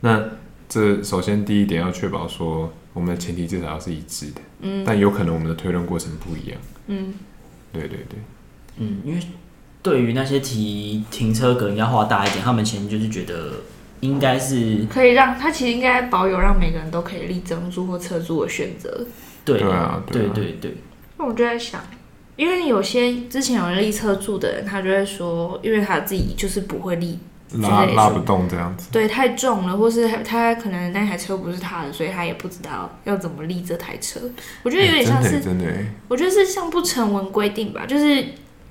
那这首先第一点要确保说我们的前提至少要是一致的，嗯，但有可能我们的推论过程不一样，嗯，对对对，嗯，因为对于那些提停车格要画大一点，他们前提就是觉得。应该是可以让他其实应该保有让每个人都可以立增租或车租的选择。对啊，对对对。那我就在想，因为有些之前有人立车住的人，他就会说，因为他自己就是不会立，拉拉不动这样子。对，太重了，或是他可能那台车不是他的，所以他也不知道要怎么立这台车。我觉得有点像是，欸、真的，真的，我觉得是像不成文规定吧，就是。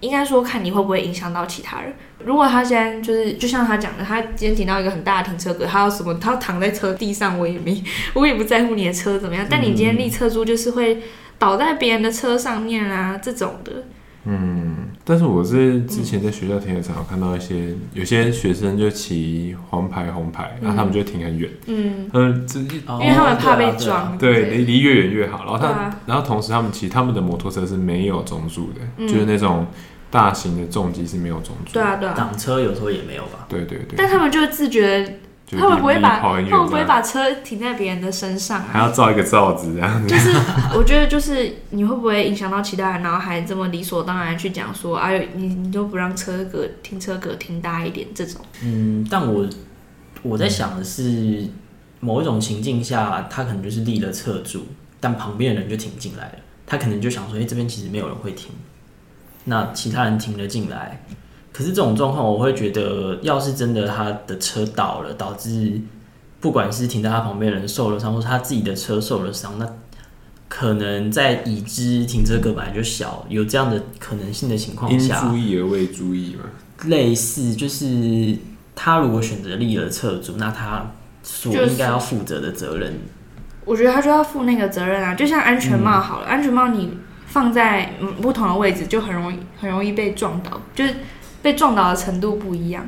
应该说，看你会不会影响到其他人。如果他现在就是，就像他讲的，他今天停到一个很大的停车格，他要什么，他要躺在车地上，我也没，我也不在乎你的车怎么样。但你今天立车柱，就是会倒在别人的车上面啊，这种的。嗯，但是我是之前在学校停车场看到一些，嗯、有些学生就骑黄牌红牌，然后他们就停很远。嗯嗯，这因为他们怕被撞。对，离离越远越好。然后他，啊、然后同时他们骑他们的摩托车是没有中柱的，嗯、就是那种。大型的重机是没有中柱，对啊对啊，挡车有时候也没有吧？对对对。但他们就自觉，他们不会把，他们不会把车停在别人的身上，还要造一个罩子这样子。就是我觉得，就是你会不会影响到其他人，然后还这么理所当然去讲说，哎呦，你你都不让车格停车格停大一点这种。嗯，但我我在想的是，某一种情境下，他可能就是立了侧柱，但旁边的人就停进来了，他可能就想说，哎，这边其实没有人会停。那其他人停了进来，可是这种状况，我会觉得，要是真的他的车倒了，导致不管是停在他旁边的人受了伤，或是他自己的车受了伤，那可能在已知停车格本来就小，有这样的可能性的情况下，应注意而未注意嘛？类似就是他如果选择立了车主，那他所应该要负责的责任，我觉得他就要负那个责任啊，就像安全帽好了，嗯、安全帽你。放在嗯不同的位置，就很容易很容易被撞倒，就是被撞倒的程度不一样。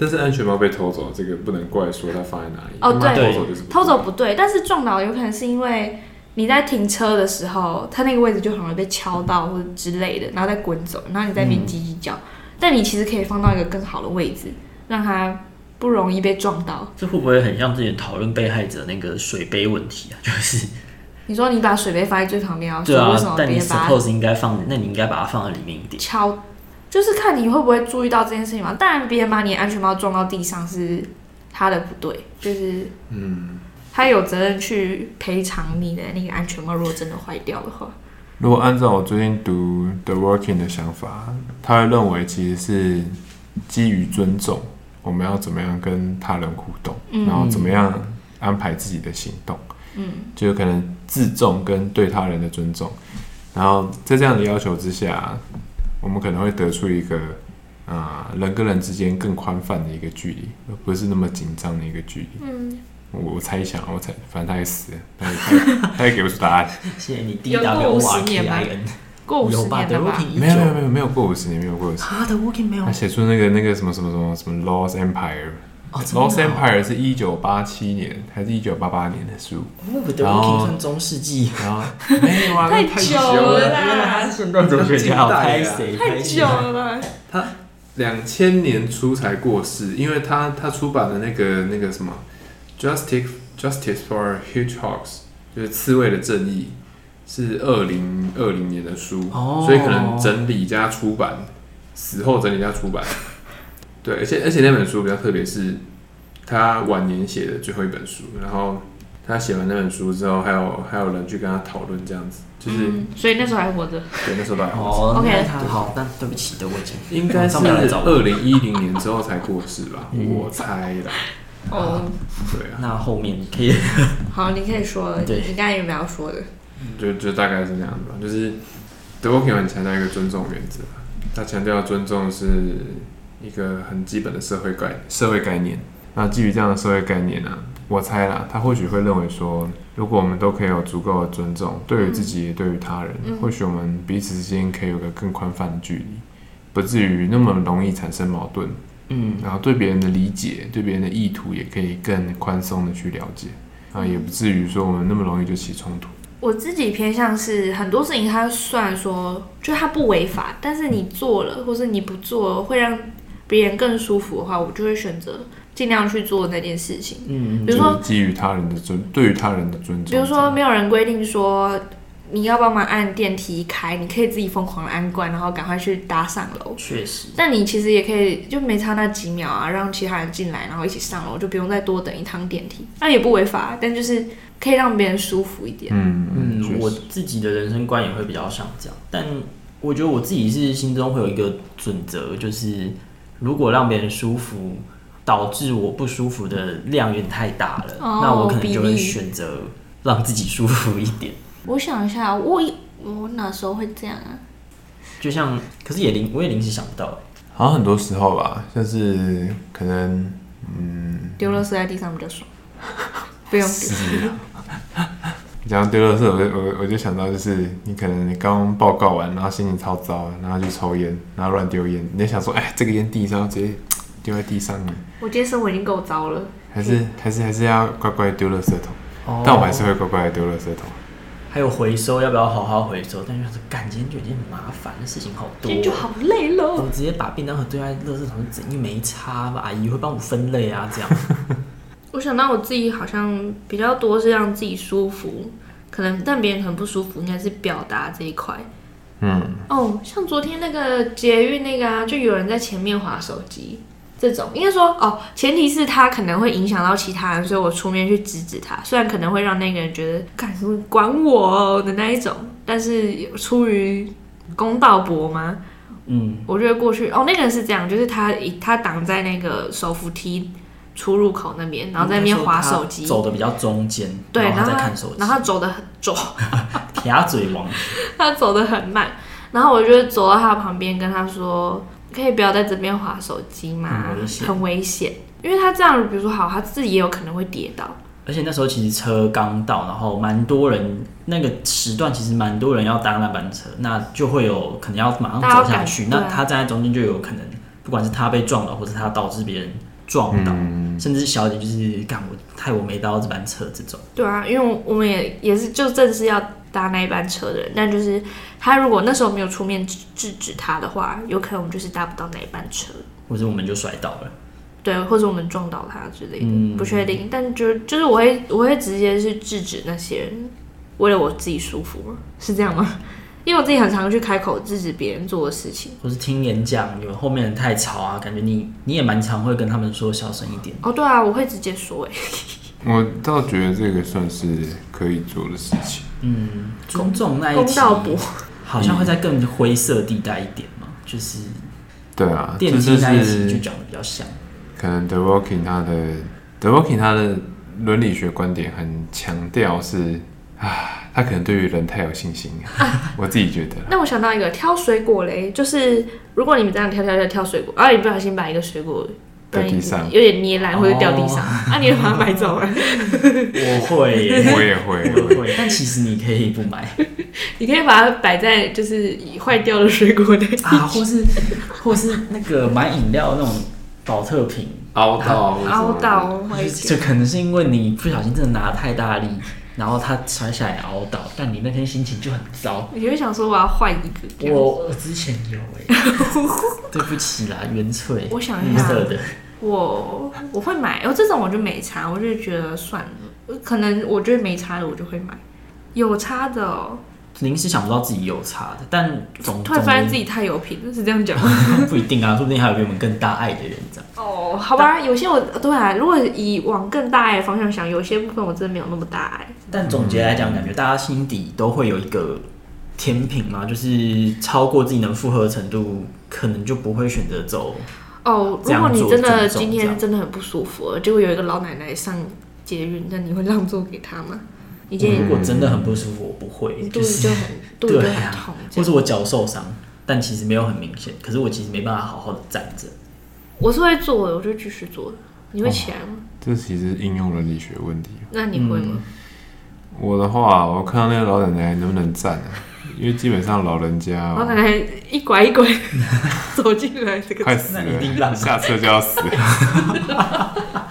但是安全帽被偷走，这个不能怪说它放在哪里。哦，对，偷走就是偷走不对，但是撞倒有可能是因为你在停车的时候，它那个位置就很容易被敲到或者之类的，然后再滚走，然后你在那边叽叽叫。嗯、但你其实可以放到一个更好的位置，让它不容易被撞到。这会不会很像之前讨论被害者那个水杯问题啊？就是你说你把水杯放在最旁边啊？对啊，为什么但你 suppose 应该放，那你应该把它放在里面一点。敲。就是看你会不会注意到这件事情嘛。当然，别人把你安全帽撞到地上是他的不对，就是嗯，他有责任去赔偿你的那个安全帽。如果真的坏掉的话，如果按照我最近读 The Working 的想法，他会认为其实是基于尊重，我们要怎么样跟他人互动，嗯、然后怎么样安排自己的行动，嗯，就有可能自重跟对他人的尊重，然后在这样的要求之下。我们可能会得出一个啊、呃，人跟人之间更宽泛的一个距离，而不是那么紧张的一个距离。嗯，我我猜想，我猜，反正他也死了，他也他也给不出答案。谢谢你第一有过五十年吧？过五十年的吧？没有没有没有没有过五十年，没有过五十年。他的 Working 没有。他写出那个那个什么什么什么什么 Lost Empire。哦、Lost Empire 是一九八七年还是一九八八年的书？哦 Working 算中世纪，然后没有啊，太久了啦，原来他是现代哲学家，拍谁？太久了。他两千年初才过世，因为他他出版的那个那个什么 Justice Justice for Hedgehogs 就是刺猬的正义，是二零二零年的书，哦、所以可能整理加出版，死后整理加出版。对，而且而且那本书比较特别，是他晚年写的最后一本书。然后他写完那本书之后，还有还有人去跟他讨论这样子，就是、嗯、所以那时候还活着。对，那时候还活着。哦，OK，好，那对不起的，我已经应该是二零一零年之后才过世吧，嗯、我猜的。哦，对啊。那后面可以，好，你可以说了。对，你刚才有没有说的？就就大概是这样子吧，就是 The Working 很强调一个尊重原则，他强调尊重是。一个很基本的社会概社会概念，那基于这样的社会概念呢、啊，我猜啦，他或许会认为说，如果我们都可以有足够的尊重，对于自己也对于他人，嗯、或许我们彼此之间可以有个更宽泛的距离，不至于那么容易产生矛盾。嗯，然后对别人的理解，对别人的意图也可以更宽松的去了解，啊，也不至于说我们那么容易就起冲突。我自己偏向是很多事情，他虽然说就他不违法，但是你做了或是你不做，会让别人更舒服的话，我就会选择尽量去做那件事情。嗯，比如说基于他人的尊，对于他人的尊重。比如说，没有人规定说你要帮忙按电梯开，你可以自己疯狂的按关，然后赶快去搭上楼。确实，但你其实也可以就没差那几秒啊，让其他人进来，然后一起上楼，就不用再多等一趟电梯。那也不违法，但就是可以让别人舒服一点。嗯嗯，我自己的人生观也会比较像这样，但我觉得我自己是心中会有一个准则，就是。如果让别人舒服，导致我不舒服的量有点太大了，哦、那我可能就会选择让自己舒服一点。我想一下，我我哪时候会这样啊？就像，可是也临我也临时想不到。好像很多时候吧，像是可能，嗯，丢垃圾在地上比较爽，不用丢。你讲丢垃圾，我就我我就想到，就是你可能你刚报告完，然后心情超糟，然后去抽烟，然后乱丢烟，你就想说，哎，这个烟地上直接丢在地上面。我今天生活已经够糟了，还是还是还是要乖乖丢垃圾桶。哦、但我还是会乖乖的丢垃圾桶。还有回收，要不要好好回收？但就是干今天就已经很麻烦的事情好多，就好累了。我直接把便当盒丢在垃圾桶，整一没差吧？阿姨会帮我分类啊，这样。我想到我自己好像比较多是让自己舒服，可能但别人很不舒服，应该是表达这一块。嗯，哦，像昨天那个捷运那个啊，就有人在前面划手机，这种应该说哦，前提是他可能会影响到其他人，所以我出面去制止他，虽然可能会让那个人觉得干什么管我的那一种，但是出于公道博嘛，嗯，我觉得过去哦，那个人是这样，就是他他挡在那个手扶梯。出入口那边，然后在那边划手机，走的比较中间，对，然后在看手机，然后他走的很走，撇嘴王，他走的很慢，然后我就走到他旁边，跟他说，可以不要在这边划手机吗？很危险，很危险，因为他这样，比如说好，他自己也有可能会跌倒，而且那时候其实车刚到，然后蛮多人，那个时段其实蛮多人要搭那班车，那就会有可能要马上走下去，那他站在中间就有可能，不管是他被撞了，或者他导致别人。撞到，嗯、甚至小一点就是干我害我没到这班车这种。对啊，因为我们也也是就正是要搭那一班车的人，但就是他如果那时候没有出面制止他的话，有可能我们就是搭不到那一班车，或者我们就摔倒了。对，或者我们撞到他之类的，嗯、不确定。但就就是我会我会直接去制止那些人，为了我自己舒服，是这样吗？因为我自己很常去开口制止别人做的事情，或是听演讲，有后面人太吵啊，感觉你你也蛮常会跟他们说小声一点。哦，对啊，我会直接说哎。我倒觉得这个算是可以做的事情。嗯，公众那一集好像会在更灰色地带一点嘛，就是对啊，电梯那一集就讲的比较像。可能 The Walking 他的 The Walking 他的伦理学观点很强调是啊，他可能对于人太有信心，啊、我自己觉得。那我想到一个挑水果嘞，就是如果你们这样挑挑挑挑水果，啊，你不小心把一个水果掉地上，有点捏烂或者掉地上，哦、啊，你会把它买走吗？我会，我也会，我会。但其实你可以不买，你可以把它摆在就是坏掉的水果的啊，或是或是那个买饮料那种。保特瓶。凹到，凹到，就可能是因为你不小心真的拿太大力，然后他摔下来凹到，但你那天心情就很糟。你会想说我要换一个？我我之前有哎、欸，对不起啦，原萃，我想一下，我我会买，哦，这种我就没差，我就觉得算了，可能我觉得没差的我就会买，有差的、哦。临时想不到自己有差的，但总突然发现自己太有品了，是这样讲吗？不一定啊，说不定还有比我们更大爱的人这样。哦，好吧，有些我对啊，如果以往更大爱的方向想，有些部分我真的没有那么大爱。但总结来讲，感觉大家心底都会有一个天平嘛，就是超过自己能负荷的程度，可能就不会选择走。哦，如果你真的今天真的很不舒服，结果有一个老奶奶上捷运，那你会让座给她吗？如果真的很不舒服，我不会，就是就很 肚子很痛，或是我脚受伤，但其实没有很明显，可是我其实没办法好好的站着。我是会坐的，我就继续坐的。你会起来吗？这其实是应用伦理学问题。那你会吗？我的话，我看到那个老奶奶能不能站啊？因为基本上老人家，老奶奶一拐一拐 走进来，这个快死了，下车就要死。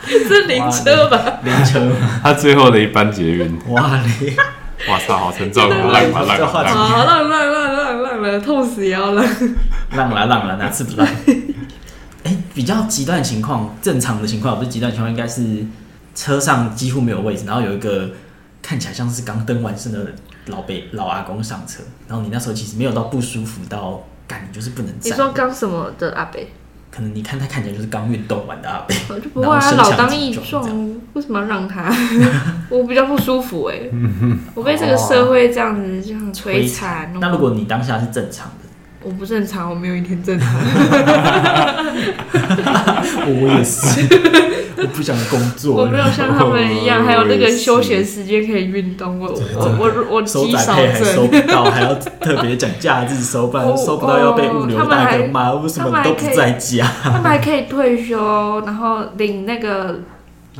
是灵车吧？灵车，他最后的一班捷运。哇嘞！哇操，好沉重啊！浪啊浪啊浪浪浪浪浪了，痛死也要浪。浪了浪了，哪次不浪？哎，比较极端的情况，正常的情况不是极端情况，应该是车上几乎没有位置，然后有一个看起来像是刚登完身的老伯老阿公上车，然后你那时候其实没有到不舒服到，感你就是不能站。你说刚什么的阿伯？可能你看他看起来就是刚运动完的阿伯，就不会啊，老当益壮，为什么要让他？我比较不舒服哎，我被这个社会这样子这样摧残。那如果你当下是正常的，我不正常，我没有一天正常。我也是，我不想工作。我没有像他们一样，还有那个休闲时间可以运动。我我我我收宅配还收不到，还要特别讲假日收，不然收不到要被物流大哥骂。为什么都不在家？他们还可以退休，然后领那个。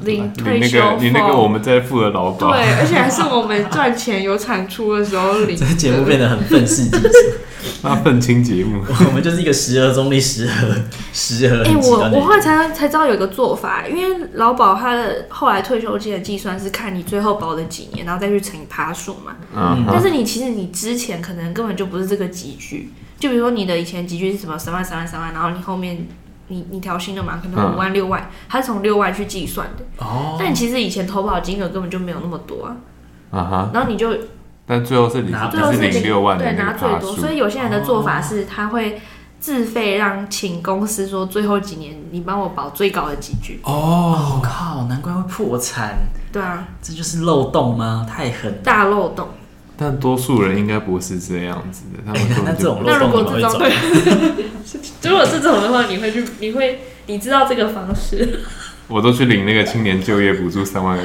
领退休俸，你那个我们在付的劳保，对，而且还是我们赚钱有产出的时候领。这个节目变得很愤世嫉俗，那愤青节目，我们就是一个十合中立，十合十合。哎、欸，我我后来才才知道有一个做法，因为劳保它的后来退休金的计算是看你最后保的几年，然后再去乘以趴数嘛。嗯。但是你其实你之前可能根本就不是这个集聚，就比如说你的以前集聚是什么三万三万三万，然后你后面。你你调薪了嘛？可能五万六万，它是从六万去计算的。哦。但其实以前投保金额根本就没有那么多啊。啊哈。然后你就，但最后是你，最后是领六万，对，拿最多。所以有些人的做法是，他会自费让请公司说，最后几年你帮我保最高的几句。哦，靠，难怪会破产。对啊。这就是漏洞吗？太狠。大漏洞。但多数人应该不是这样子的，他们说那这种那如果这种对，如果是这种的话，你会去，你会，你知道这个方式？我都去领那个青年就业补助三万二。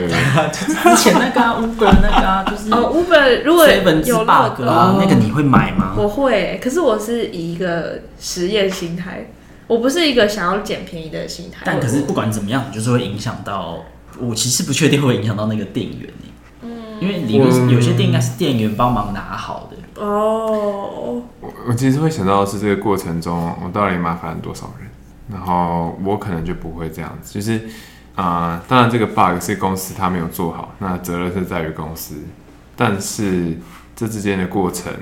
之前那个 Uber 那个啊，就是哦 Uber 如果有 bug 啊，那个你会买吗？我会，可是我是以一个实验心态，我不是一个想要捡便宜的心态。但可是不管怎么样，你就是会影响到，我其实不确定会影响到那个店员。嗯因为理论有些店应该是店员帮忙拿好的哦。我我其实会想到的是这个过程中，我到底麻烦了多少人？然后我可能就不会这样子，就是啊、呃，当然这个 bug 是公司他没有做好，那责任是在于公司，但是这之间的过程，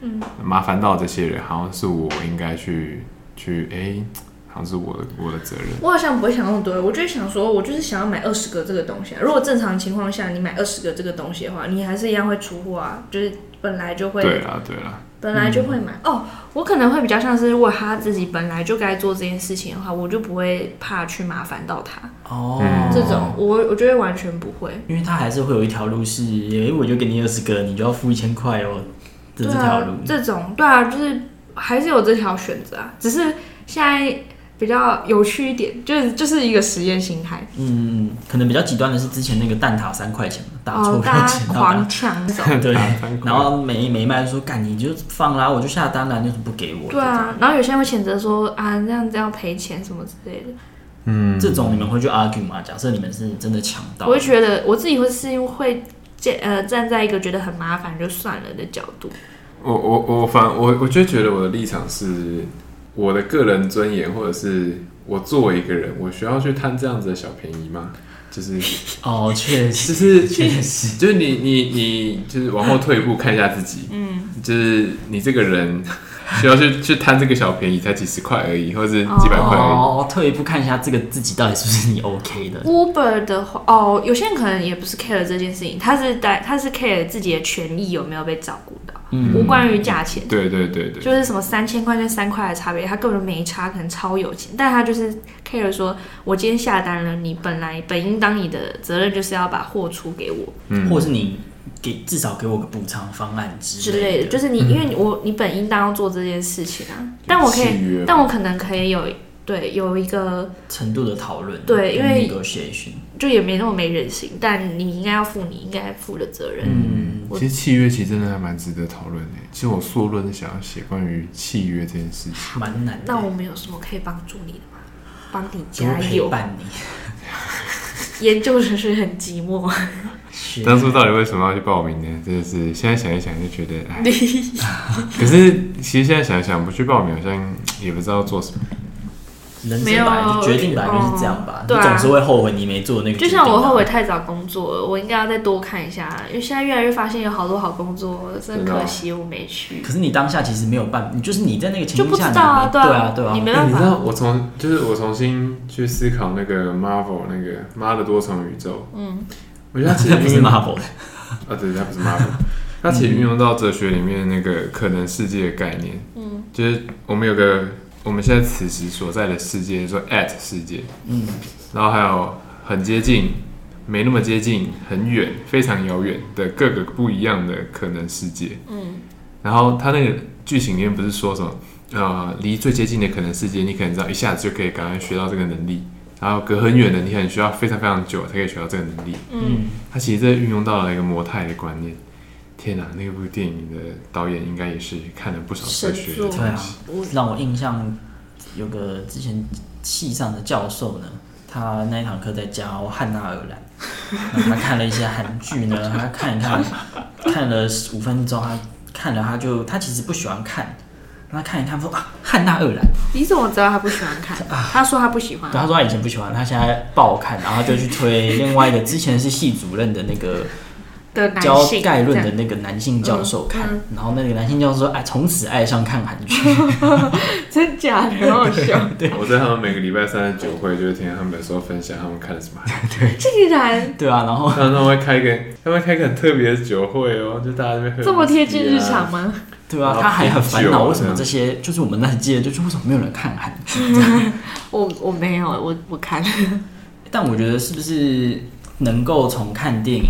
嗯，麻烦到这些人，好像是我应该去去哎。欸好像是我的我的责任。我好像不会想那么多，我就想说，我就是想要买二十个这个东西啊。如果正常情况下，你买二十个这个东西的话，你还是一样会出货啊，就是本来就会。对啊，对啊。本来就会买、嗯、哦。我可能会比较像是，如果他自己本来就该做这件事情的话，我就不会怕去麻烦到他。哦。这种我我觉得完全不会，因为他还是会有一条路是，因为我就给你二十个，你就要付一千块哦。这条路。这种对啊，就是还是有这条选择啊，只是现在。比较有趣一点，就是就是一个实验心态。嗯，可能比较极端的是之前那个蛋挞三块钱，打错价钱，狂抢，对，然后每每卖说干你就放啦，我就下单了，你怎么不给我？对啊，然后有些人会谴责说啊，这样子要赔钱什么之类的。嗯，这种你们会去 argue 吗？假设你们是真的抢到，我会觉得我自己会是因为会站呃站在一个觉得很麻烦就算了的角度。我我我反我我就觉得我的立场是。我的个人尊严，或者是我作为一个人，我需要去贪这样子的小便宜吗？就是 哦，确实，就是确实，就是你你你，就是往后退一步看一下自己，嗯，就是你这个人需要去去贪这个小便宜，才几十块而已，或者是几百块而已。哦，退一步看一下这个自己到底是不是你 OK 的。Uber 的话，哦，有些人可能也不是 care 这件事情，他是带他是 care 自己的权益有没有被照顾到。嗯，无关于价钱，对对对对，就是什么三千块跟三块的差别，他根本没差，可能超有钱，但他就是 care 说，我今天下单了，你本来本应当你的责任就是要把货出给我，嗯，或者是你给至少给我个补偿方案之类的，之类的，就是你因为我你本应当要做这件事情啊，但我可以，但我可能可以有。对，有一个程度的讨论。对，因为就也没那么没人性，但你应该要负你应该负的责任。嗯，其实契约其实真的还蛮值得讨论的。其实我硕论想要写关于契约这件事情，蛮难的。那我们有什么可以帮助你的吗？帮你加油，陪伴你。研究生是很寂寞。当初到底为什么要去报名呢？真的是现在想一想就觉得，哎。可是其实现在想一想，不去报名好像也不知道做什么。人生本来就决定本来就是这样吧，你总是会后悔你没做那个。就像我后悔太早工作了，我应该要再多看一下，因为现在越来越发现有好多好工作，真可惜我没去。可是你当下其实没有办法，你就是你在那个情况下，就不知道啊，对啊，对啊，你没办法。你知道我从就是我重新去思考那个 Marvel 那个妈的多重宇宙，嗯，我觉得它其实 不是 Marvel 的 啊，对，它不是 Marvel，它其实运用到哲学里面那个可能世界的概念，嗯，就是我们有个。我们现在此时所在的世界，说 at 世界，嗯，然后还有很接近、没那么接近、很远、非常遥远的各个不一样的可能世界，嗯，然后他那个剧情里面不是说什么，呃，离最接近的可能世界，你可能知道一下子就可以赶快学到这个能力，然后隔很远的，你可能需要非常非常久才可以学到这个能力，嗯，他其实这运用到了一个模态的观念。天哪，那部电影的导演应该也是看了不少科学的东西。对啊，让我印象有个之前系上的教授呢，他那一堂课在教汉娜·尔兰，然他看了一些韩剧呢，他看一看，看了五分钟，他看了他就他其实不喜欢看，他看一看说啊，汉娜·尔兰，你怎么知道他不喜欢看？他说他不喜欢，对，他说他以前不喜欢，他现在爆看，然后就去推另外一个之前是系主任的那个。教概论的那个男性教授看，嗯嗯、然后那个男性教授说：“哎，从此爱上看韩剧，真假的，很好笑。”对，我在他们每个礼拜三的酒会，就会听他们有时候分享他们看了什么。对，竟然对啊，然后他们会开一个，他们会开一个很特别的酒会哦，就大家这边喝、啊、这么贴近日常吗？对啊，他还很烦恼为什么这些就是我们那届就是为什么没有人看韩剧？我我没有，我我看，但我觉得是不是能够从看电影。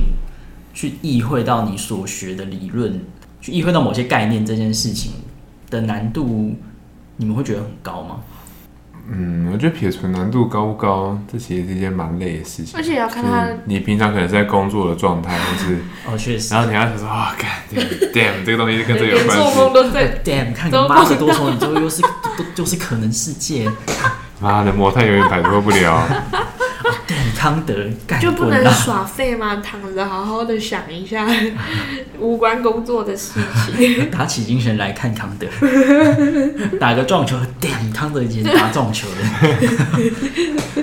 去意会到你所学的理论，去意会到某些概念这件事情的难度，你们会觉得很高吗？嗯，我觉得撇除难度高不高，这其实是一件蛮累的事情。而且要看他，你平常可能是在工作的状态，或是 哦确实，然后你要想说啊，干、oh, damn 这个东西跟这个有 关系。连做梦都在 damn，看妈的多重宇宙又是都就是可能世界，妈的模态永远摆脱不了。对，康德就不能耍废吗？躺着好好的想一下 无关工作的事情，打起精神来看康德，打个撞球，点康德已经打撞球的。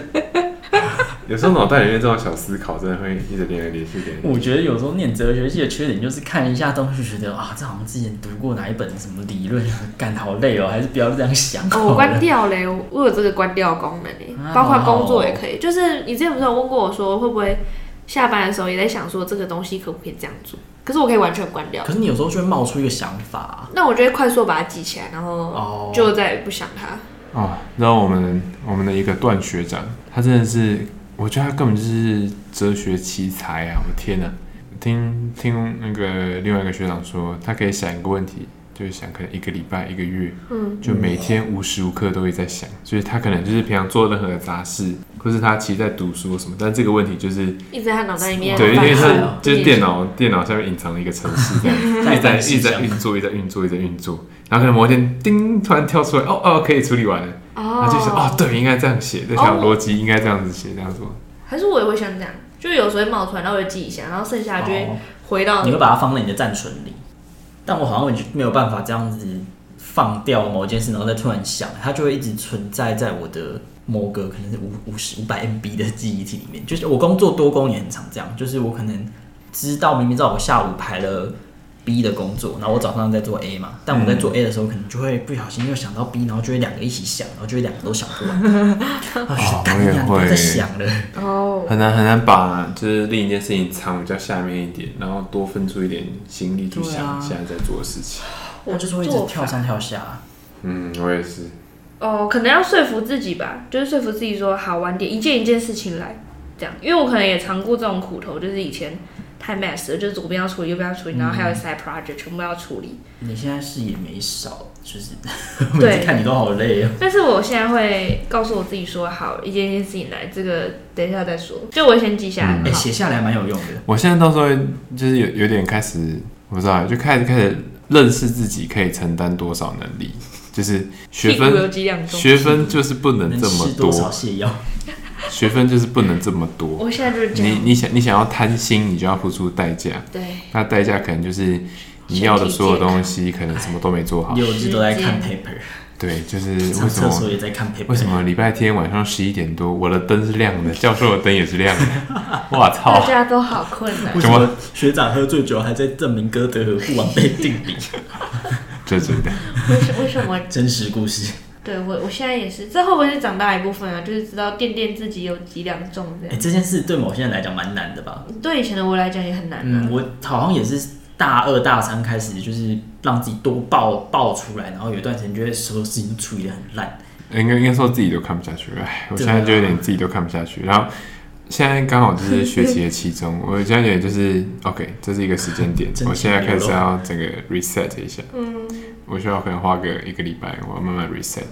有时候脑袋里面这种小思考，真的会一直连来连去连。我觉得有时候念哲学系的缺点就是看一下东西，觉得啊，这好像之前读过哪一本什么理论，干好累哦，还是不要这样想。哦，我关掉嘞，我有这个关掉功能嘞，啊、包括工作也可以。就是你之前不是有问过我说，会不会下班的时候也在想说这个东西可不可以这样做？可是我可以完全关掉。可是你有时候就会冒出一个想法、啊，那我就会快速把它记起来，然后就再也不想它。哦，然后我们我们的一个段学长，他真的是。我觉得他根本就是哲学奇才啊！我天哪，听听那个另外一个学长说，他可以想一个问题，就是想可能一个礼拜、一个月，嗯，就每天无时无刻都会在想，所以他可能就是平常做任何的杂事，或是他其实在读书什么，但这个问题就是一直在他脑袋里面，对，因为他就是电脑电脑下面隐藏了一个程式，这样一直 在一直在运作，一直在运作，一直在运作，然后可能某一天叮，突然跳出来，哦哦，可以处理完了。哦，他就想哦，对，应该这样写，这条逻辑应该这样子写，这样做。还是我也会像这样，就有时候会冒出来，然后我就记一下，然后剩下就会回到、哦。你会把它放在你的暂存里，但我好像没有办法这样子放掉某件事，然后再突然想，它就会一直存在在我的某个可能是五五十五百 MB 的记忆体里面。就是我工作多工也很常这样，就是我可能知道明明知道我下午排了。B 的工作，然后我早上在做 A 嘛，但我在做 A 的时候，可能就会不小心又想到 B，然后就会两个一起想，然后就会两个都想不完。哦，我也会在想了。哦，很难很难把就是另一件事情藏比较下面一点，然后多分出一点心力去想现在在做的事情。我就是会一直跳上跳下。嗯，我也是。哦，可能要说服自己吧，就是说服自己说好晚点，一件一件事情来，这样，因为我可能也尝过这种苦头，就是以前。太 mess 了，就是左边要处理，右边要处理，然后还有 side project，全部要处理。你现在事也没少，就是 每次看你都好累啊。但是我现在会告诉我自己说，好，一件一件事情来，这个等一下再说。就我先记下来，哎、嗯，写下来蛮有用的。我现在到时候就是有有点开始，我不知道，就开始开始认识自己可以承担多少能力，就是学分，学分就是不能这么多。学分就是不能这么多。我现在就是这样。你你想你想要贪心，你就要付出代价。对。那代价可能就是你要的所有东西，可能什么都没做好。六日都在看 paper。对，就是为什么？厕所也在看 paper。为什么礼拜天晚上十一点多，我的灯是亮的，教授的灯也是亮的？我操！大家都好困难。为什么学长喝醉酒还在证明哥德和不完备定理？这真的。为什为什么？真实故事。对我，我现在也是，这会不会是长大一部分啊？就是知道掂掂自己有几两重这样。哎，这件事对某些人来讲蛮难的吧？对以前的我来讲也很难。嗯，我好像也是大二大三开始，就是让自己多爆爆出来，然后有一段时间觉得所有事情都处理的很烂。应该应该说自己都看不下去，哎，我现在就有点自己都看不下去。然后现在刚好就是学习的期中，我现在觉得就是 OK，这是一个时间点，我现在开始要整个 reset 一下。嗯。我需要可能花个一个礼拜，我要慢慢 reset。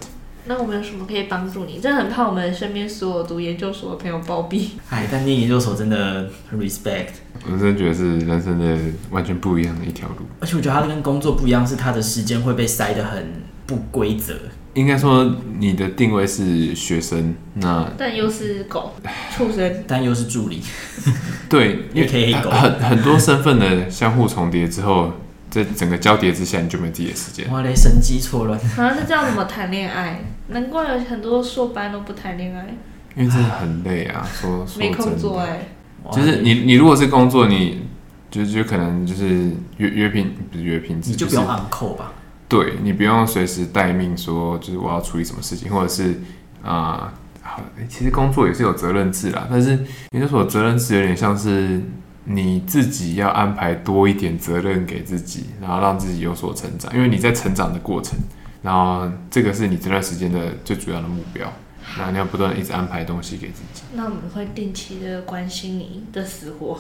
那我们有什么可以帮助你？真的很怕我们身边所有读研究所的朋友暴毙。哎，但念研究所真的很 respect。我真的觉得是人生的完全不一样的一条路。而且我觉得它跟工作不一样，是它的时间会被塞得很不规则。应该说你的定位是学生，那但又是狗畜生，但又是助理。对，因为很很多身份的相互重叠之后。在整个交叠之下，你就没自己的时间。哇嘞，神机错乱。好像是这样，怎么谈恋爱？难怪有很多硕班都不谈恋爱。因为真的很累啊，说 说没空做哎、欸。就是你，你如果是工作，你就就可能就是约约聘，不是约聘制，你就不用 on call 吧？对，你不用随时待命，说就是我要处理什么事情，或者是啊、呃，其实工作也是有责任制啦，但是研究所责任制有点像是。你自己要安排多一点责任给自己，然后让自己有所成长，因为你在成长的过程，然后这个是你这段时间的最主要的目标，然后你要不断一直安排东西给自己。那我们会定期的关心你的死活，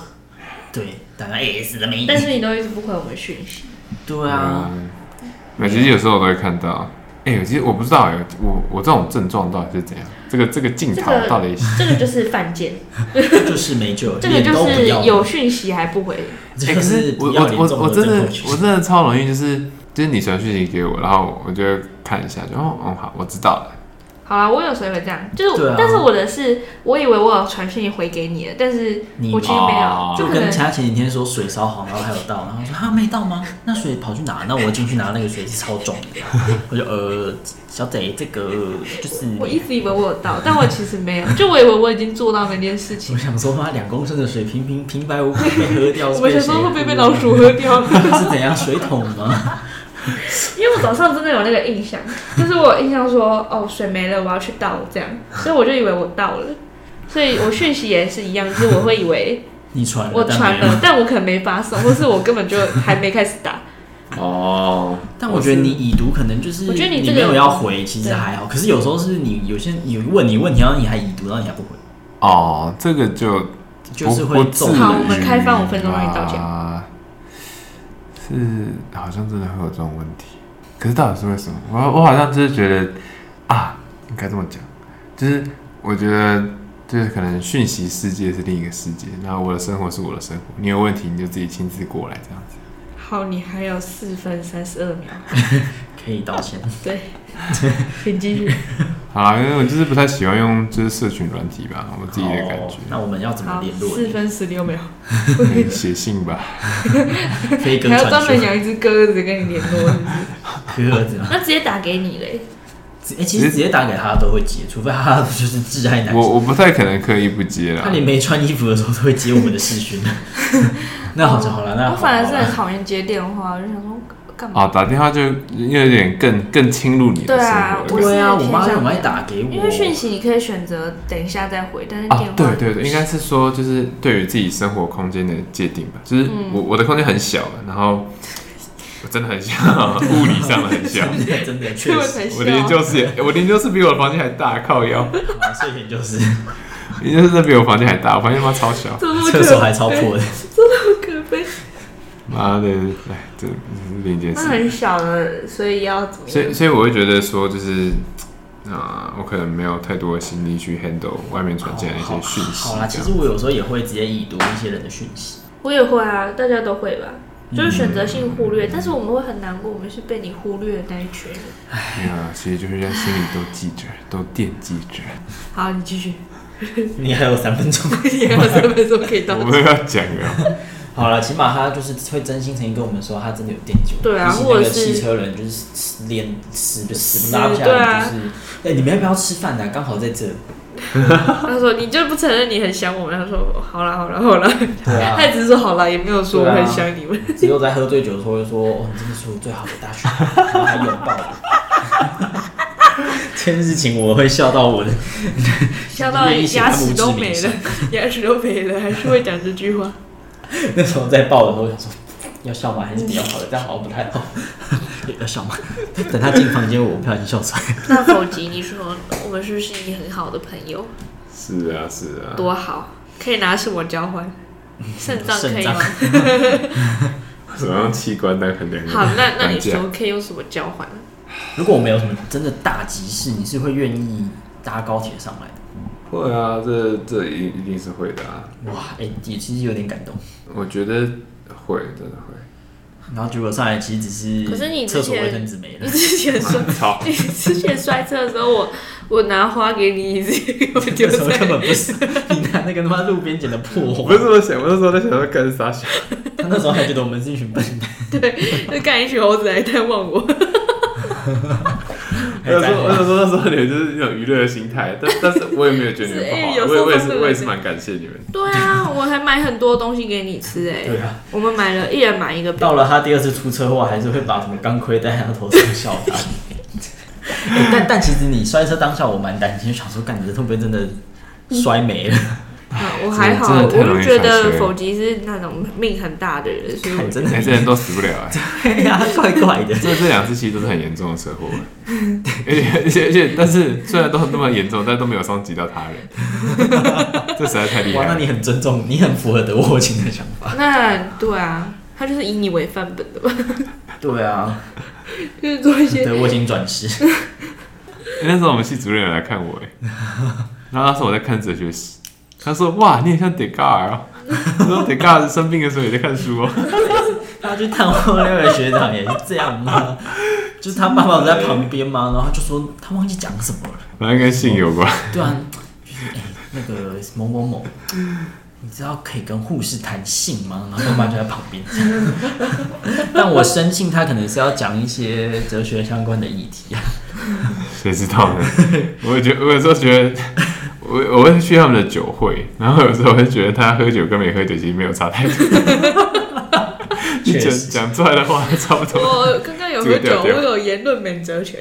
对，当然也是的，没。但是你都一直不回我们讯息。对啊，那、嗯、其实有时候我都会看到。哎、欸，其实我不知道哎，我我这种症状到底是怎样？这个这个镜头到底是？这个就是犯贱，就是没救。这个就是有讯息还不回。哎、欸，可是我我我我真的我真的超容易，就是就是你传讯息给我，然后我就看一下，就哦哦好，我知道了，好啦，我有时候会这样，就是，啊、但是我的是，我以为我有传讯息回给你了，但是我其实没有，你就跟他前几天说水烧好，然后还有到，然后说他没到吗？那水跑去哪？那我进去拿那个水是超重的，我就呃，小贼，这个就是我一直以为我有到，但我其实没有，就我以为我已经做到那件事情。我想说，妈，两公升的水平平平白无故被喝掉，我想说会不会被老鼠喝掉？是怎样水桶吗？因为我早上真的有那个印象，就是我印象说，哦，水没了，我要去倒这样，所以我就以为我倒了，所以我讯息也是一样，就是我会以为 你传了，我传了，但我可能没发送，或是我根本就还没开始打。哦，但我觉得你已读可能就是，我觉得你没有要回，其实还好。可是有时候是你有些你问你问题，然后你还已读，然后你还不回。哦，这个就就是会走。好，我们开放五分钟让你道歉。是，好像真的会有这种问题，可是到底是为什么？我我好像就是觉得啊，应该这么讲，就是我觉得就是可能讯息世界是另一个世界，然后我的生活是我的生活，你有问题你就自己亲自过来这样子。好，你还有四分三十二秒，可以道歉。对，请继续。好，因为我就是不太喜欢用就是社群软体吧，我自己的感觉。那我们要怎么联络？四分十六秒，写信吧。还要专门养一只鸽子跟你联络，是不是？鸽子？那直接打给你嘞。哎，其实直接打给他都会接，除非他 就是挚爱男生。我我不太可能刻意不接啦。他连没穿衣服的时候都会接我们的视讯。那好就好了，那我反而是很讨厌接电话，我就想说干嘛？哦，打电话就有点更更侵入你的生活。对啊，对啊，我妈很爱打给我。因为讯息你可以选择等一下再回，但是电话对对对，应该是说就是对于自己生活空间的界定吧。就是我我的空间很小，然后我真的很小，物理上的很小，真的确实。我的研究室，我的研究室比我的房间还大，靠腰。所以研究室，研究室比我房间还大，我房间他妈超小，厕所还超破的。妈的，哎，这是另一件事。那很小的，所以要怎么？所以，所以我会觉得说，就是啊、呃，我可能没有太多的心力去 handle 外面传进来的一些讯息。好啦，其实我有时候也会直接已读一些人的讯息。我也会啊，大家都会吧，就是选择性忽略。嗯、但是我们会很难过，我们是被你忽略的那一群人。哎呀，其实就是在心里都记着，都惦记着。好，你继续。你还有三分钟，你还有三分钟可以到。我们要讲了。好了，起码他就是会真心诚意跟我们说，他真的有电酒。对啊，或者是汽车人就是连死就死不拉不下来，就是哎，你们要不要吃饭呢？刚好在这。他说你就不承认你很想我们，他说好了好了好了，对啊，他只是说好了，也没有说我很想你们。只有在喝醉酒的时候会说，哦，你真的是我最好的大学，然后还拥抱我。这件事情我会笑到我的，笑到牙齿都没了，牙齿都没了，还是会讲这句话。那时候在抱的时候，想说要笑吗？还是比较好的？这样好像不太好。要笑吗？等他进房间，我不小心笑出来。那否极，你说我们是不是你很好的朋友？是啊，是啊。多好，可以拿什么交换？肾脏可以吗？什么样器官来衡量？好，那那你说可以用什么交换？如果我没有什么真的大急事，你是会愿意搭高铁上来的？会啊，这这一一定是会的啊！哇，哎、欸，也其实有点感动。我觉得会，真的会。然后结果上来其实只是，可是你厕所卫生纸没了。你之前摔 你之前摔车的时候，我我拿花给你，你直接给我 丢在。根本不是，你拿那个他妈路边捡的破花。我不是这么想，我那时候在想说干啥想。他那时候还觉得我们是一群笨蛋。对，就干一群猴子来探望我。我想说，我想说那时候你们就是那种娱乐的心态，但 但是我也没有觉得你们不好，欸、我也我也是我也是蛮感谢你们。对啊，我还买很多东西给你吃哎。对啊，我们买了一人买一个。到了他第二次出车祸，还是会把什么钢盔戴在他头上笑他。欸、但但其实你摔车当下，我蛮担心，想说，干你这会不会真的摔没了？嗯我还好，我就觉得否极是那种命很大的人，所以真的，每次人都死不了哎。对呀，怪怪的。这这两次其实都是很严重的车祸，而且而且而且，但是虽然都那么严重，但都没有伤及到他人。这实在太厉害了。哇，那你很尊重，你很符合德沃金的想法。那对啊，他就是以你为范本的吧？对啊，就是做一些德沃金转世。那时候我们系主任来看我哎，然后那时候我在看哲学史。他说：“哇，你也像德嘎尔啊！他说德嘎尔生病的时候也在看书哦。他去探望那位学长也是这样吗？就是他爸爸在旁边嘛，然后就说他忘记讲什么了，反正跟性有关。对啊，就是哎、欸，那个某某某，你知道可以跟护士谈性吗？然后爸爸就在旁边。但我深信他可能是要讲一些哲学相关的议题啊。谁知道呢？我觉我有时候觉得，我我会去他们的酒会，然后有时候我会觉得他喝酒跟没喝酒其实没有差太多。你讲讲出来的话差不多。我刚刚有喝酒，我有言论免责权。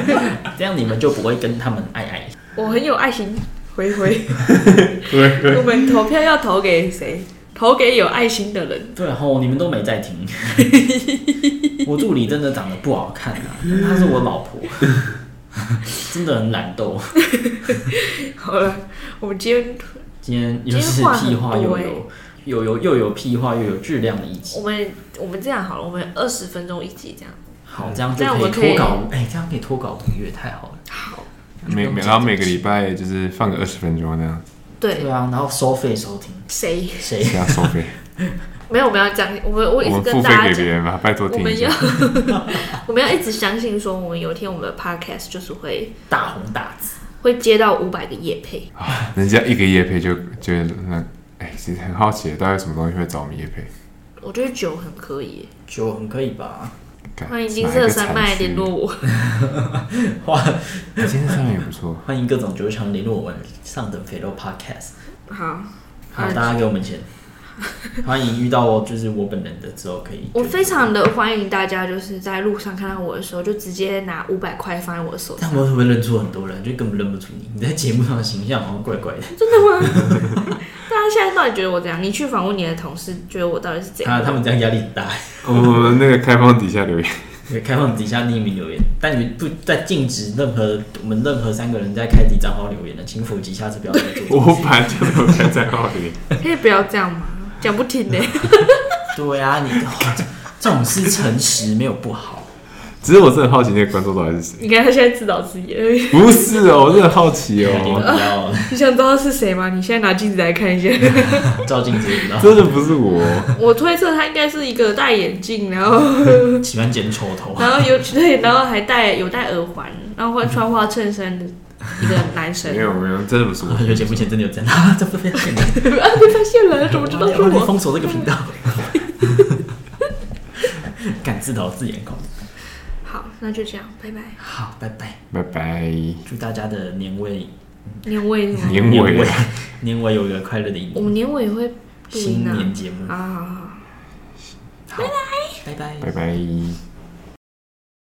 这样你们就不会跟他们爱爱。我很有爱心，回回。我们投票要投给谁？投给有爱心的人。对吼，你们都没在听。我助理真的长得不好看啊，她是我老婆，真的很懒惰。好了，我们今天今天又是屁话又有。有有又有屁话又有质量的一集。我们我们这样好了，我们二十分钟一集这样。好，这样就可以脱稿。哎、欸，这样可以脱稿一个月，太好了。好。每每然后每个礼拜就是放个二十分钟那样。对。对啊，然后收费收听。谁谁谁要收费？没有，我们要讲，我们我一直跟大家讲，别人吧，拜托听一下。我们要 我们要一直相信说，我们有一天我们的 podcast 就是会大红大紫，会接到五百个夜配。啊，人家一个夜配就就那。哎、欸，其实很好奇，大概什么东西会找我们夜配？我觉得酒很可以，酒很可以吧？欢迎金色山脉联络我。欢迎金色山脉也不错。欢迎各种酒厂联络我们上等肥肉 Podcast。好，好，大家给我们钱。欢迎遇到就是我本人的之后可以。我非常的欢迎大家，就是在路上看到我的时候，就直接拿五百块放在我的手上。但我会不会认出很多人？就根本认不出你。你在节目上的形象好像怪怪的。真的吗？大家现在到底觉得我怎样？你去访问你的同事，觉得我到底是怎样？他 他们这样压力很大。我们那个开放底下留言，开放底下匿名留言，但你不再禁止任何我们任何三个人在开底账号留言的，请否极下次不要再做。我本来就没有开账号留言，可以不要这样吗？讲不停呢？对啊，你这这种是诚实，没有不好。只是我真的很好奇，那个观众到底是谁？你看他现在自导自演。不是哦，我真的很好奇哦。你，想知道是谁吗？你现在拿镜子来看一下。照镜子知道。真的不是我。我推测他应该是一个戴眼镜，然后喜欢剪丑头，然后有对，然后还戴有戴耳环，然后会穿花衬衫的。一个男神，没有没有，真的不是我。有节目前真的有这样啊？这不被发现了？啊，被发现了？怎么知道是我？封锁这个频道。敢自导自演，好，那就这样，拜拜。好，拜拜，拜拜。祝大家的年尾，年尾，年尾，年尾有一个快乐的一年。我们年尾会新年节目。好好好，拜拜，拜拜，拜拜。